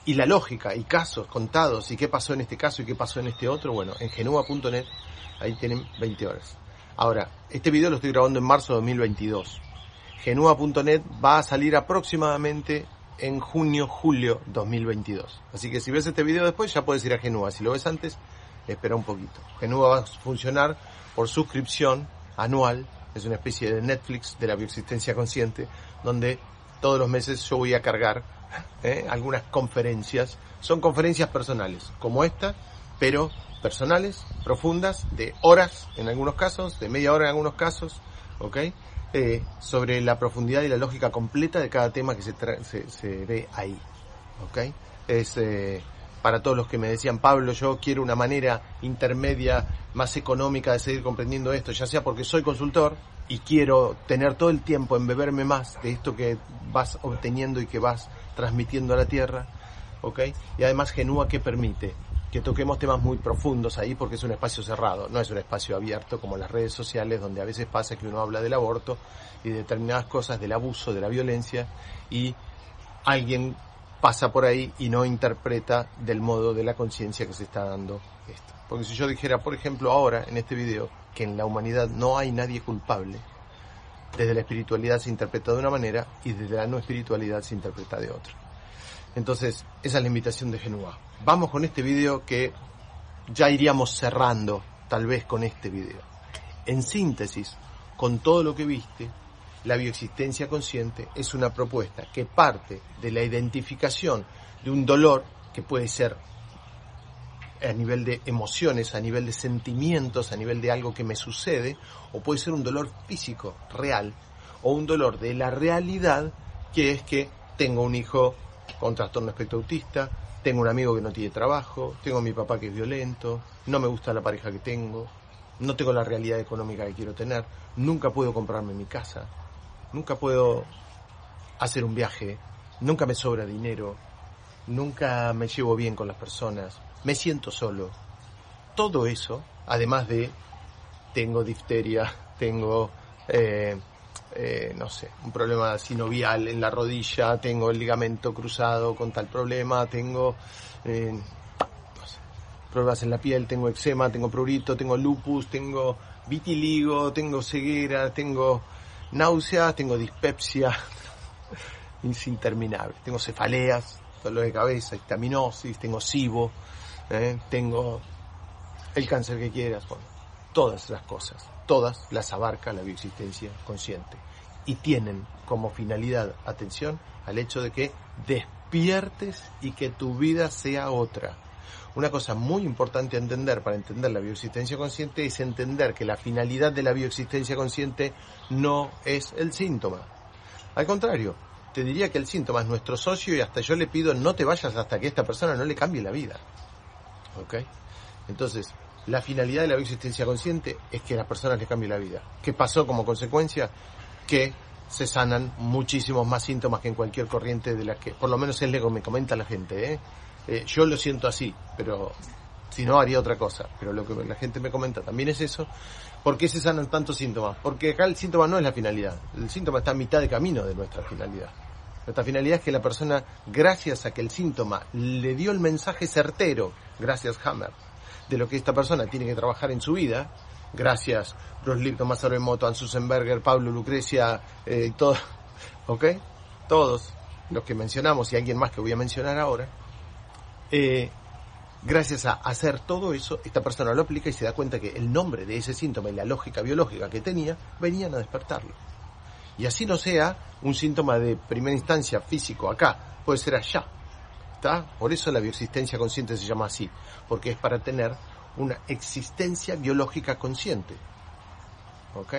y la lógica, y casos contados, y qué pasó en este caso, y qué pasó en este otro, bueno, en genua.net, ahí tienen 20 horas. Ahora, este video lo estoy grabando en marzo de 2022. Genua.net va a salir aproximadamente en junio, julio 2022. Así que si ves este video después ya puedes ir a Genua. Si lo ves antes, espera un poquito. Genua va a funcionar por suscripción anual. Es una especie de Netflix de la bioexistencia consciente, donde todos los meses yo voy a cargar ¿eh? algunas conferencias. Son conferencias personales, como esta, pero personales, profundas, de horas en algunos casos, de media hora en algunos casos, ¿ok? Eh, sobre la profundidad y la lógica completa de cada tema que se, se, ve ahí, ¿ok? Es eh, para todos los que me decían, Pablo, yo quiero una manera intermedia, más económica de seguir comprendiendo esto, ya sea porque soy consultor y quiero tener todo el tiempo en beberme más de esto que vas obteniendo y que vas transmitiendo a la tierra, ¿ok? Y además Genúa que permite que toquemos temas muy profundos ahí porque es un espacio cerrado, no es un espacio abierto como las redes sociales donde a veces pasa que uno habla del aborto y de determinadas cosas, del abuso, de la violencia y alguien pasa por ahí y no interpreta del modo de la conciencia que se está dando esto. Porque si yo dijera, por ejemplo, ahora en este video, que en la humanidad no hay nadie culpable, desde la espiritualidad se interpreta de una manera y desde la no espiritualidad se interpreta de otra. Entonces, esa es la invitación de Genua. Vamos con este video que ya iríamos cerrando, tal vez con este video. En síntesis, con todo lo que viste, la bioexistencia consciente es una propuesta que parte de la identificación de un dolor que puede ser a nivel de emociones, a nivel de sentimientos, a nivel de algo que me sucede, o puede ser un dolor físico, real, o un dolor de la realidad, que es que tengo un hijo con trastorno espectro autista, tengo un amigo que no tiene trabajo, tengo a mi papá que es violento, no me gusta la pareja que tengo, no tengo la realidad económica que quiero tener, nunca puedo comprarme mi casa, nunca puedo hacer un viaje, nunca me sobra dinero, nunca me llevo bien con las personas, me siento solo. Todo eso, además de tengo difteria, tengo eh, eh, no sé, un problema sinovial en la rodilla, tengo el ligamento cruzado con tal problema, tengo eh, problemas en la piel, tengo eczema, tengo prurito, tengo lupus, tengo vitiligo, tengo ceguera, tengo náuseas, tengo dispepsia, es interminable, tengo cefaleas, dolor de cabeza, histaminosis, tengo SIBO, eh, tengo el cáncer que quieras, todas las cosas todas las abarca la bioexistencia consciente y tienen como finalidad, atención, al hecho de que despiertes y que tu vida sea otra. Una cosa muy importante a entender para entender la bioexistencia consciente es entender que la finalidad de la bioexistencia consciente no es el síntoma. Al contrario, te diría que el síntoma es nuestro socio y hasta yo le pido no te vayas hasta que esta persona no le cambie la vida. ¿Ok? Entonces, La finalidad de la bioexistencia consciente es que a las personas les cambie la vida. ¿Qué pasó como consecuencia? Que se sanan muchísimos más síntomas que en cualquier corriente de la que, por lo menos es lo que me comenta la gente. ¿eh? Eh, yo lo siento así, pero si no haría otra cosa. Pero lo que la gente me comenta también es eso. ¿Por qué se sanan tantos síntomas? Porque acá el síntoma no es la finalidad. El síntoma está a mitad de camino de nuestra finalidad. Nuestra finalidad es que la persona, gracias a que el síntoma le dio el mensaje certero, gracias Hammer, de lo que esta persona tiene que trabajar en su vida, gracias Bruce Lipton, Masaru Emoto, Ann Pablo Lucrecia, eh, todos, ¿ok? Todos los que mencionamos y alguien más que voy a mencionar ahora, eh, gracias a hacer todo eso, esta persona lo aplica y se da cuenta que el nombre de ese síntoma y la lógica biológica que tenía venían a despertarlo. Y así no sea un síntoma de primera instancia físico acá, puede ser allá. Por eso la bioexistencia consciente se llama así, porque es para tener una existencia biológica consciente. ¿Ok?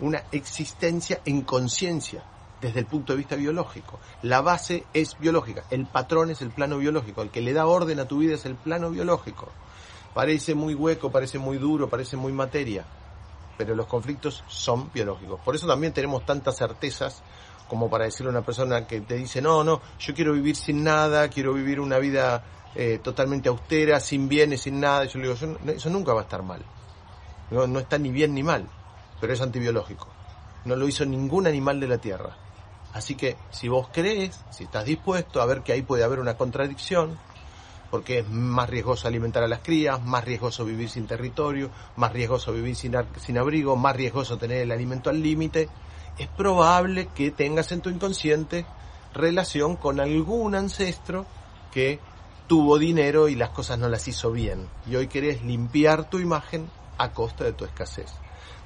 Una existencia en conciencia desde el punto de vista biológico. La base es biológica, el patrón es el plano biológico, el que le da orden a tu vida es el plano biológico. Parece muy hueco, parece muy duro, parece muy materia, pero los conflictos son biológicos. Por eso también tenemos tantas certezas como para decirle a una persona que te dice, no, no, yo quiero vivir sin nada, quiero vivir una vida eh, totalmente austera, sin bienes, sin nada. Yo le digo, eso nunca va a estar mal. No, no está ni bien ni mal, pero es antibiológico. No lo hizo ningún animal de la Tierra. Así que si vos crees, si estás dispuesto a ver que ahí puede haber una contradicción, porque es más riesgoso alimentar a las crías, más riesgoso vivir sin territorio, más riesgoso vivir sin, sin abrigo, más riesgoso tener el alimento al límite, es probable que tengas en tu inconsciente relación con algún ancestro que tuvo dinero y las cosas no las hizo bien. Y hoy querés limpiar tu imagen a costa de tu escasez.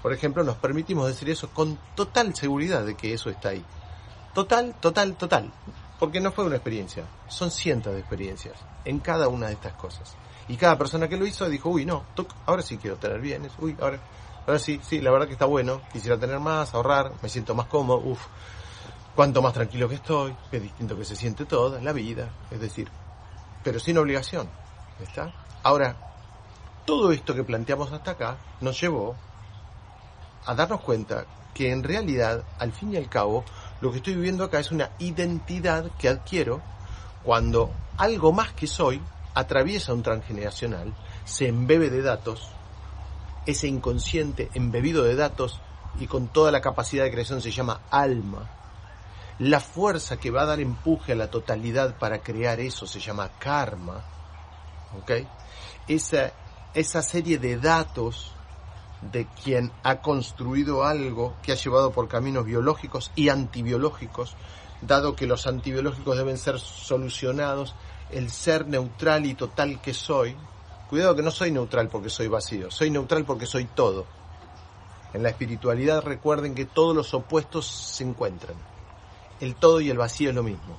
Por ejemplo, nos permitimos decir eso con total seguridad de que eso está ahí. Total, total, total. Porque no fue una experiencia, son cientos de experiencias en cada una de estas cosas. Y cada persona que lo hizo dijo, uy, no, ahora sí quiero tener bienes, uy, ahora, ahora sí, sí, la verdad que está bueno, quisiera tener más, ahorrar, me siento más cómodo, uff, cuanto más tranquilo que estoy, qué distinto que se siente toda la vida, es decir, pero sin obligación, ¿está? Ahora, todo esto que planteamos hasta acá nos llevó a darnos cuenta que en realidad, al fin y al cabo, lo que estoy viviendo acá es una identidad que adquiero cuando algo más que soy atraviesa un transgeneracional, se embebe de datos, ese inconsciente embebido de datos y con toda la capacidad de creación se llama alma. La fuerza que va a dar empuje a la totalidad para crear eso se llama karma. Esa, esa serie de datos de quien ha construido algo que ha llevado por caminos biológicos y antibiológicos, dado que los antibiológicos deben ser solucionados, el ser neutral y total que soy, cuidado que no soy neutral porque soy vacío, soy neutral porque soy todo. En la espiritualidad recuerden que todos los opuestos se encuentran. El todo y el vacío es lo mismo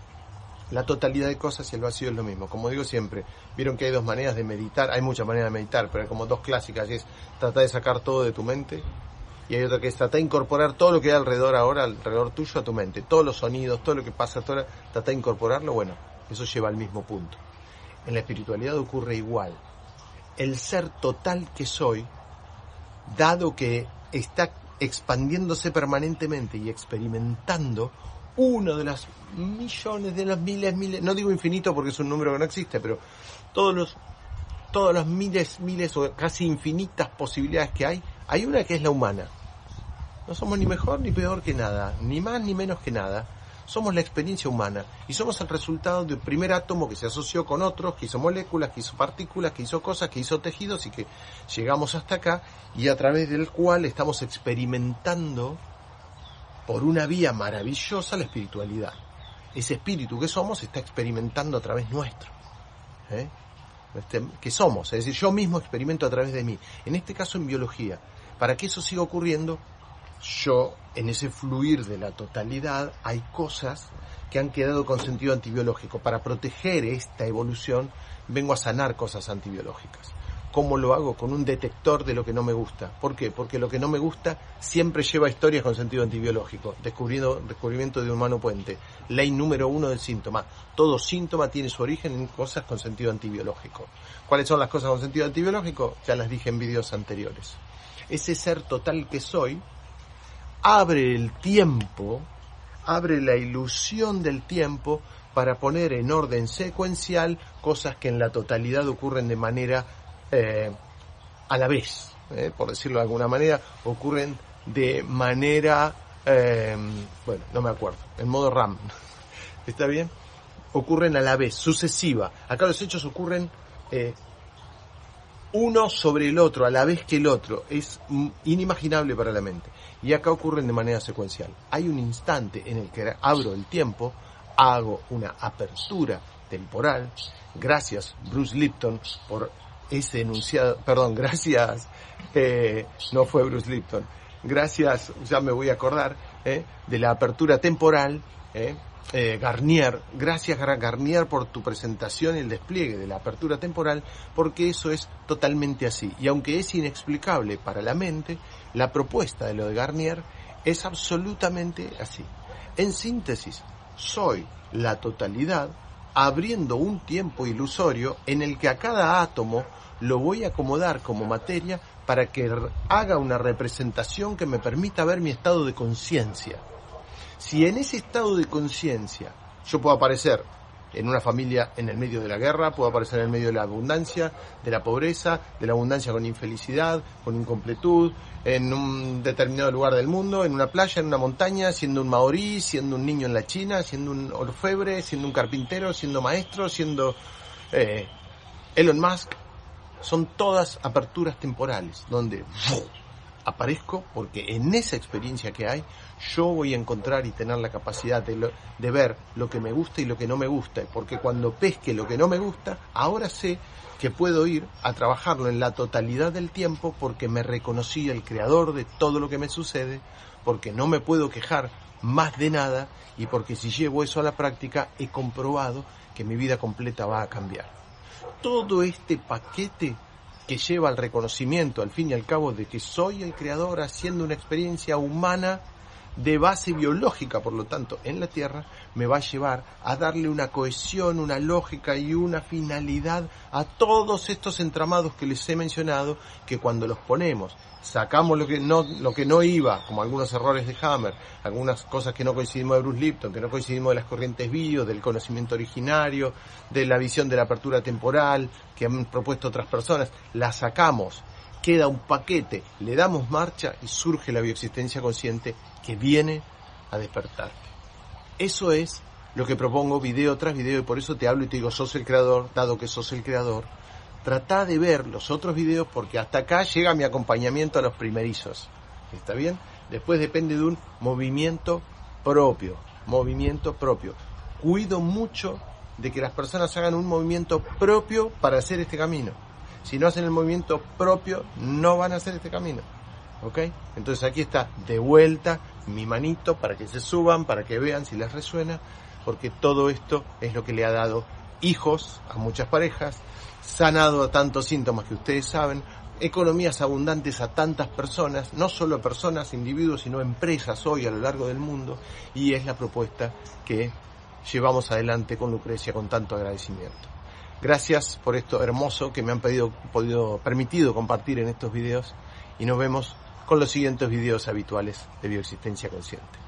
la totalidad de cosas y el vacío es lo mismo. Como digo siempre, vieron que hay dos maneras de meditar, hay muchas maneras de meditar, pero hay como dos clásicas, y es tratar de sacar todo de tu mente, y hay otra que es tratar de incorporar todo lo que hay alrededor ahora, alrededor tuyo a tu mente, todos los sonidos, todo lo que pasa, toda, tratar de incorporarlo, bueno, eso lleva al mismo punto. En la espiritualidad ocurre igual. El ser total que soy, dado que está expandiéndose permanentemente y experimentando uno de las millones, de los miles, miles, no digo infinito porque es un número que no existe, pero todos los, todos los miles, miles o casi infinitas posibilidades que hay, hay una que es la humana. No somos ni mejor ni peor que nada, ni más ni menos que nada. Somos la experiencia humana y somos el resultado del primer átomo que se asoció con otros, que hizo moléculas, que hizo partículas, que hizo cosas, que hizo tejidos y que llegamos hasta acá y a través del cual estamos experimentando por una vía maravillosa la espiritualidad. Ese espíritu que somos está experimentando a través nuestro. ¿eh? Este, que somos, es decir, yo mismo experimento a través de mí. En este caso en biología. Para que eso siga ocurriendo, yo, en ese fluir de la totalidad, hay cosas que han quedado con sentido antibiológico. Para proteger esta evolución, vengo a sanar cosas antibiológicas. ¿Cómo lo hago? Con un detector de lo que no me gusta. ¿Por qué? Porque lo que no me gusta siempre lleva historias con sentido antibiológico. descubrimiento de humano puente. Ley número uno del síntoma. Todo síntoma tiene su origen en cosas con sentido antibiológico. ¿Cuáles son las cosas con sentido antibiológico? Ya las dije en vídeos anteriores. Ese ser total que soy abre el tiempo, abre la ilusión del tiempo para poner en orden secuencial cosas que en la totalidad ocurren de manera eh, a la vez, eh, por decirlo de alguna manera, ocurren de manera, eh, bueno, no me acuerdo, en modo RAM, ¿está bien? Ocurren a la vez, sucesiva. Acá los hechos ocurren uno sobre el otro, a la vez que el otro. Es inimaginable para la mente. Y acá ocurren de manera secuencial. Hay un instante en el que abro el tiempo, hago una apertura temporal. Gracias, Bruce Lipton, por ese enunciado, perdón, gracias, eh, no fue Bruce Lipton, gracias, ya me voy a acordar, eh, de la apertura temporal, eh, Garnier, gracias Garnier por tu presentación y el despliegue de la apertura temporal, porque eso es totalmente así. Y aunque es inexplicable para la mente, la propuesta de lo de Garnier es absolutamente así. En síntesis, soy la totalidad abriendo un tiempo ilusorio en el que a cada átomo lo voy a acomodar como materia para que haga una representación que me permita ver mi estado de conciencia. Si en ese estado de conciencia yo puedo aparecer en una familia en el medio de la guerra, puedo aparecer en el medio de la abundancia, de la pobreza, de la abundancia con infelicidad, con incompletud, en un determinado lugar del mundo, en una playa, en una montaña, siendo un maorí, siendo un niño en la China, siendo un orfebre, siendo un carpintero, siendo maestro, siendo eh, Elon Musk, son todas aperturas temporales, donde aparezco porque en esa experiencia que hay yo voy a encontrar y tener la capacidad de, ver lo que me gusta y lo que no me gusta, porque cuando pesque lo que no me gusta, ahora sé que puedo ir a trabajarlo en la totalidad del tiempo porque me reconocí el creador de todo lo que me sucede, porque no me puedo quejar más de nada y porque si llevo eso a la práctica he comprobado que mi vida completa va a cambiar. Todo este paquete que lleva al reconocimiento, al fin y al cabo, de que soy el creador haciendo una experiencia humana de base biológica, por lo tanto, en la Tierra, me va a llevar a darle una cohesión, una lógica y una finalidad a todos estos entramados que les he mencionado, que cuando los ponemos sacamos lo que no, lo que no iba, como algunos errores de Hammer, algunas cosas que no coincidimos de Bruce Lipton, que no coincidimos de las corrientes bio, del conocimiento originario, de la visión de la apertura temporal que han propuesto otras personas, las sacamos, queda un paquete, le damos marcha y surge la bioexistencia consciente que viene a despertar. Eso es lo que propongo video tras video y por eso te hablo y te digo, sos el creador, dado que sos el creador, trata de ver los otros videos porque hasta acá llega mi acompañamiento a los primerizos. ¿Está bien? Después depende de un movimiento propio, movimiento propio. Cuido mucho de que las personas hagan un movimiento propio para hacer este camino. Si no hacen el movimiento propio, no van a hacer este camino. ¿Ok? Entonces aquí está de vuelta mi manito para que se suban, para que vean si les resuena, porque todo esto es lo que le ha dado hijos a muchas parejas, sanado a tantos síntomas que ustedes saben, economías abundantes a tantas personas, no solo personas, individuos, sino empresas hoy a lo largo del mundo, y es la propuesta que llevamos adelante con Lucrecia con tanto agradecimiento. Gracias por esto hermoso que me han podido, permitido compartir en estos videos y nos vemos con los siguientes videos habituales de bioexistencia consciente.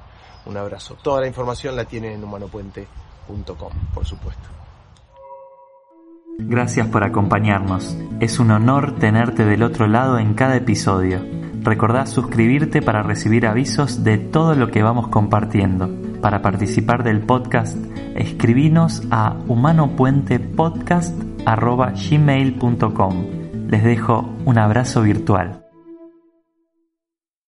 Un abrazo. Toda la información la tienen en humanopuente.com, por supuesto. Gracias por acompañarnos. Es un honor tenerte del otro lado en cada episodio. Recordá suscribirte para recibir avisos de todo lo que vamos compartiendo. Para participar del podcast, escribinos a humanopuentepodcast.gmail.com. Les dejo un abrazo virtual.